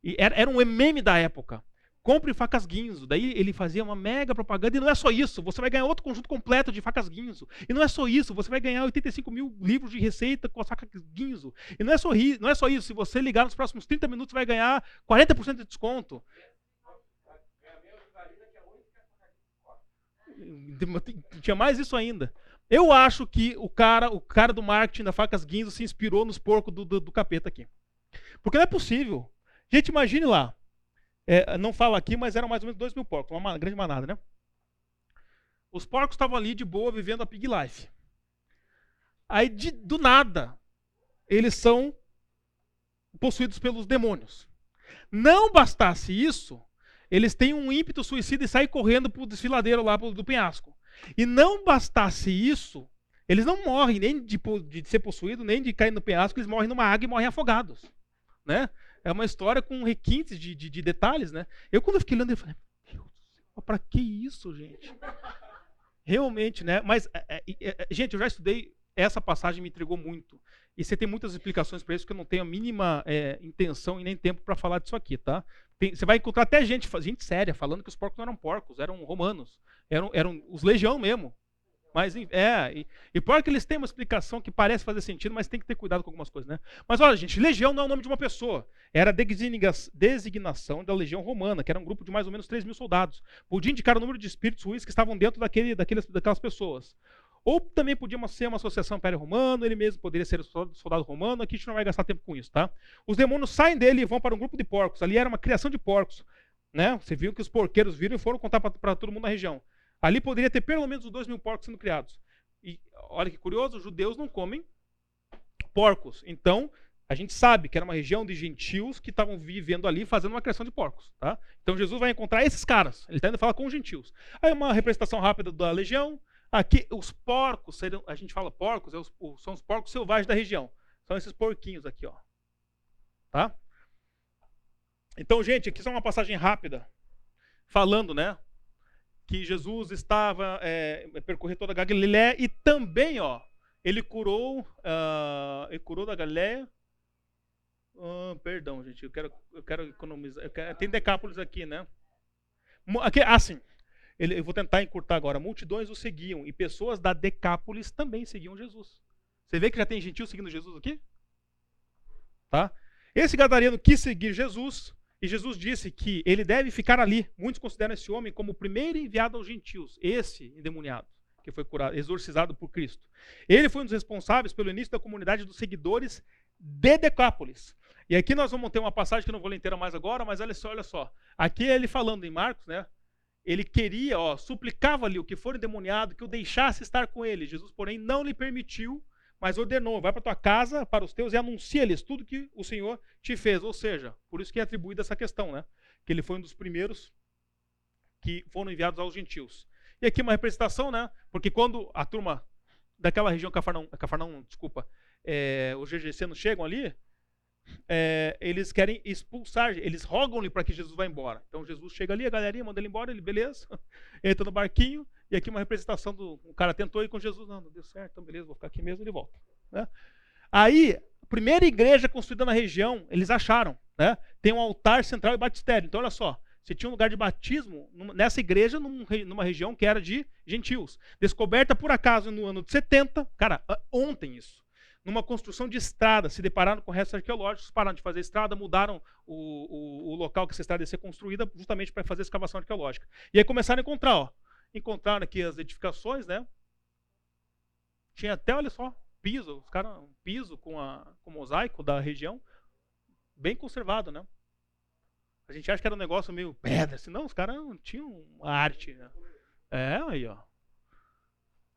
E era, era um meme da época. Compre facas guinzo. Daí ele fazia uma mega propaganda. E não é só isso. Você vai ganhar outro conjunto completo de facas guinzo. E não é só isso. Você vai ganhar 85 mil livros de receita com as facas guinzo. E não é só, não é só isso. Se você ligar nos próximos 30 minutos, vai ganhar 40% de desconto. Tinha mais isso ainda. Eu acho que o cara, o cara do marketing da Facas Guinzo se inspirou nos porcos do, do, do capeta aqui. Porque não é possível. Gente, imagine lá. É, não fala aqui, mas eram mais ou menos 2 mil porcos, uma grande manada, né? Os porcos estavam ali de boa, vivendo a pig life. Aí, de, do nada, eles são possuídos pelos demônios. Não bastasse isso, eles têm um ímpeto suicida e saem correndo para o desfiladeiro lá do penhasco. E não bastasse isso, eles não morrem nem de, de ser possuído, nem de cair no penhasco, eles morrem numa água e morrem afogados. Né? É uma história com requintes de, de, de detalhes. Né? Eu, quando eu fiquei lendo, eu falei, meu Deus, para que isso, gente? Realmente, né? Mas, é, é, é, gente, eu já estudei, essa passagem me intrigou muito. E você tem muitas explicações para isso que eu não tenho a mínima é, intenção e nem tempo para falar disso aqui, tá? Tem, você vai encontrar até gente, gente séria falando que os porcos não eram porcos, eram romanos eram, eram os legião mesmo. Mas é, e, e pior que eles têm uma explicação que parece fazer sentido, mas tem que ter cuidado com algumas coisas, né? Mas olha, gente, legião não é o nome de uma pessoa. Era a designação da legião romana, que era um grupo de mais ou menos 3 mil soldados. Podia indicar o número de espíritos ruins que estavam dentro daquele, daqueles, daquelas pessoas. Ou também podia ser uma associação império romano, ele mesmo poderia ser soldado romano, aqui a gente não vai gastar tempo com isso, tá? Os demônios saem dele e vão para um grupo de porcos. Ali era uma criação de porcos. Né? Você viu que os porqueiros viram e foram contar para todo mundo na região. Ali poderia ter pelo menos os dois mil porcos sendo criados. E olha que curioso, os judeus não comem porcos. Então, A gente sabe que era uma região de gentios que estavam vivendo ali fazendo uma criação de porcos. Tá? Então Jesus vai encontrar esses caras. Ele está indo falar com os gentios. Aí uma representação rápida da legião. Aqui os porcos, seriam, a gente fala porcos, é os, são os porcos selvagens da região. São esses porquinhos aqui, ó. Tá? Então, gente, aqui só uma passagem rápida, falando, né, que Jesus estava é, percorrer toda a Galiléia e também, ó, ele curou, uh, ele curou da Galiléia. Uh, perdão, gente, eu quero, eu quero economizar. Eu quero, tem Decápolis aqui, né? Aqui, assim, ele, eu vou tentar encurtar agora. Multidões o seguiam e pessoas da Decápolis também seguiam Jesus. Você vê que já tem gentil seguindo Jesus aqui? Tá? Esse gadareno quis seguir Jesus e Jesus disse que ele deve ficar ali. Muitos consideram esse homem como o primeiro enviado aos gentios, esse endemoniado que foi curado, exorcizado por Cristo. Ele foi um dos responsáveis pelo início da comunidade dos seguidores de Decápolis. E aqui nós vamos ter uma passagem que eu não vou ler inteira mais agora, mas olha só, olha só. Aqui ele falando em Marcos, né? Ele queria, ó, suplicava ali o que for endemoniado que o deixasse estar com ele. Jesus, porém, não lhe permitiu, mas ordenou: vai para tua casa, para os teus e anuncia-lhes tudo que o Senhor te fez. Ou seja, por isso que é atribuída essa questão, né? Que ele foi um dos primeiros que foram enviados aos gentios. E aqui uma representação, né? Porque quando a turma daquela região, Cafarnaum, Cafarnaum desculpa, é, os GGC chegam ali, é, eles querem expulsar, eles rogam-lhe para que Jesus vá embora. Então Jesus chega ali, a galerinha manda ele embora, ele, beleza, entra no barquinho, aqui uma representação do. O cara tentou ir com Jesus, não, não deu certo, então beleza, vou ficar aqui mesmo, ele volta. Né? Aí, a primeira igreja construída na região, eles acharam, né? Tem um altar central e batistério. Então, olha só, você tinha um lugar de batismo nessa igreja, numa região que era de gentios. Descoberta por acaso no ano de 70, cara, ontem isso. Numa construção de estrada, se depararam com restos arqueológicos, pararam de fazer estrada, mudaram o, o, o local que essa estrada ia ser construída justamente para fazer escavação arqueológica. E aí começaram a encontrar, ó. Encontraram aqui as edificações, né? Tinha até, olha só, piso, os caras, um piso com, a, com o mosaico da região, bem conservado, né? A gente acha que era um negócio meio pedra, assim, não, os caras tinham arte. Né? É, aí, ó.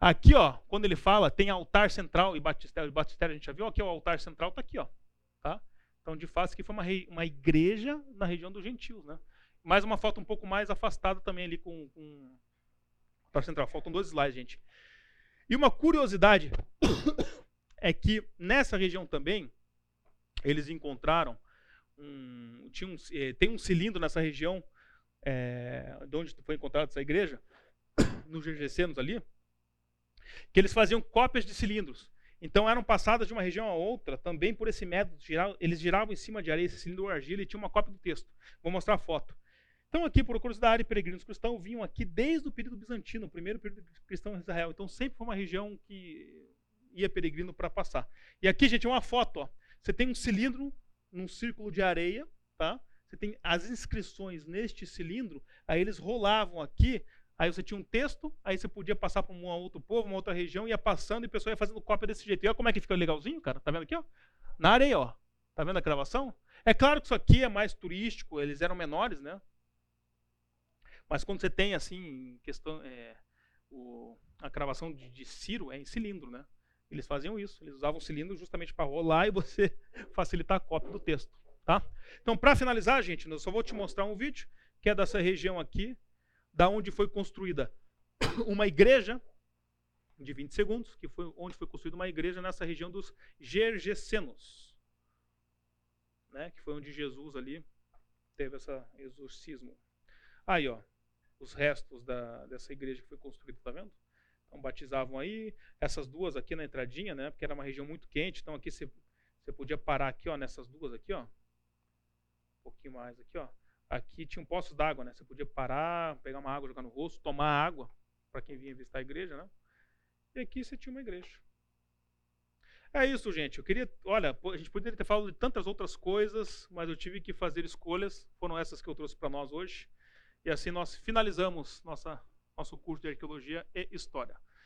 Aqui, ó, quando ele fala, tem altar central e batistério. Batistério a gente já viu, aqui o altar central está aqui, ó. Tá? Então, de fato, aqui foi uma, uma igreja na região dos gentios, né? Mais uma foto um pouco mais afastada também ali com, com altar central. Faltam dois slides, gente. E uma curiosidade é que nessa região também, eles encontraram um, tinha um, eh, tem um cilindro nessa região é, de onde foi encontrada essa igreja, nos GGCnos ali, que eles faziam cópias de cilindros. Então eram passadas de uma região a outra também por esse método. eles giravam em cima de areia esse cilindro ou argila e tinha uma cópia do texto. Vou mostrar a foto. Então, aqui, por curiosidade, peregrinos cristãos vinham aqui desde o período bizantino, o primeiro período cristão em Israel. Então, sempre foi uma região que ia peregrino para passar. E aqui, gente, uma foto. Ó. Você tem um cilindro num círculo de areia, tá? Você tem as inscrições neste cilindro, aí eles rolavam aqui, aí você tinha um texto, aí você podia passar para um outro povo, uma outra região, ia passando e a pessoa ia fazendo cópia desse jeito. E olha como é que fica legalzinho, cara. Tá vendo aqui, ó? Na areia, ó. Tá vendo a gravação? É claro que isso aqui é mais turístico, eles eram menores, né? Mas quando você tem, assim, questão, é, o, a gravação de, de Ciro é em cilindro, né? Eles faziam isso, eles usavam cilindro justamente para rolar e você facilitar a cópia do texto. Tá? Então, para finalizar, gente, eu só vou te mostrar um vídeo que é dessa região aqui, da onde foi construída uma igreja de 20 segundos, que foi onde foi construída uma igreja nessa região dos Gergesenos, né, que foi onde Jesus ali teve esse exorcismo. Aí, ó, os restos da, dessa igreja que foi construída, tá vendo? Então batizavam aí, essas duas aqui na entradinha, né? Porque era uma região muito quente, então aqui você, você podia parar aqui, ó, nessas duas aqui, ó. Um pouquinho mais aqui, ó. Aqui tinha um poço d'água, né? Você podia parar, pegar uma água, jogar no rosto, tomar água, para quem vinha visitar a igreja, né? E aqui você tinha uma igreja. É isso, gente. Eu queria, olha, a gente poderia ter falado de tantas outras coisas, mas eu tive que fazer escolhas. Foram essas que eu trouxe para nós hoje. E assim nós finalizamos nossa nosso curso de Arqueologia e História.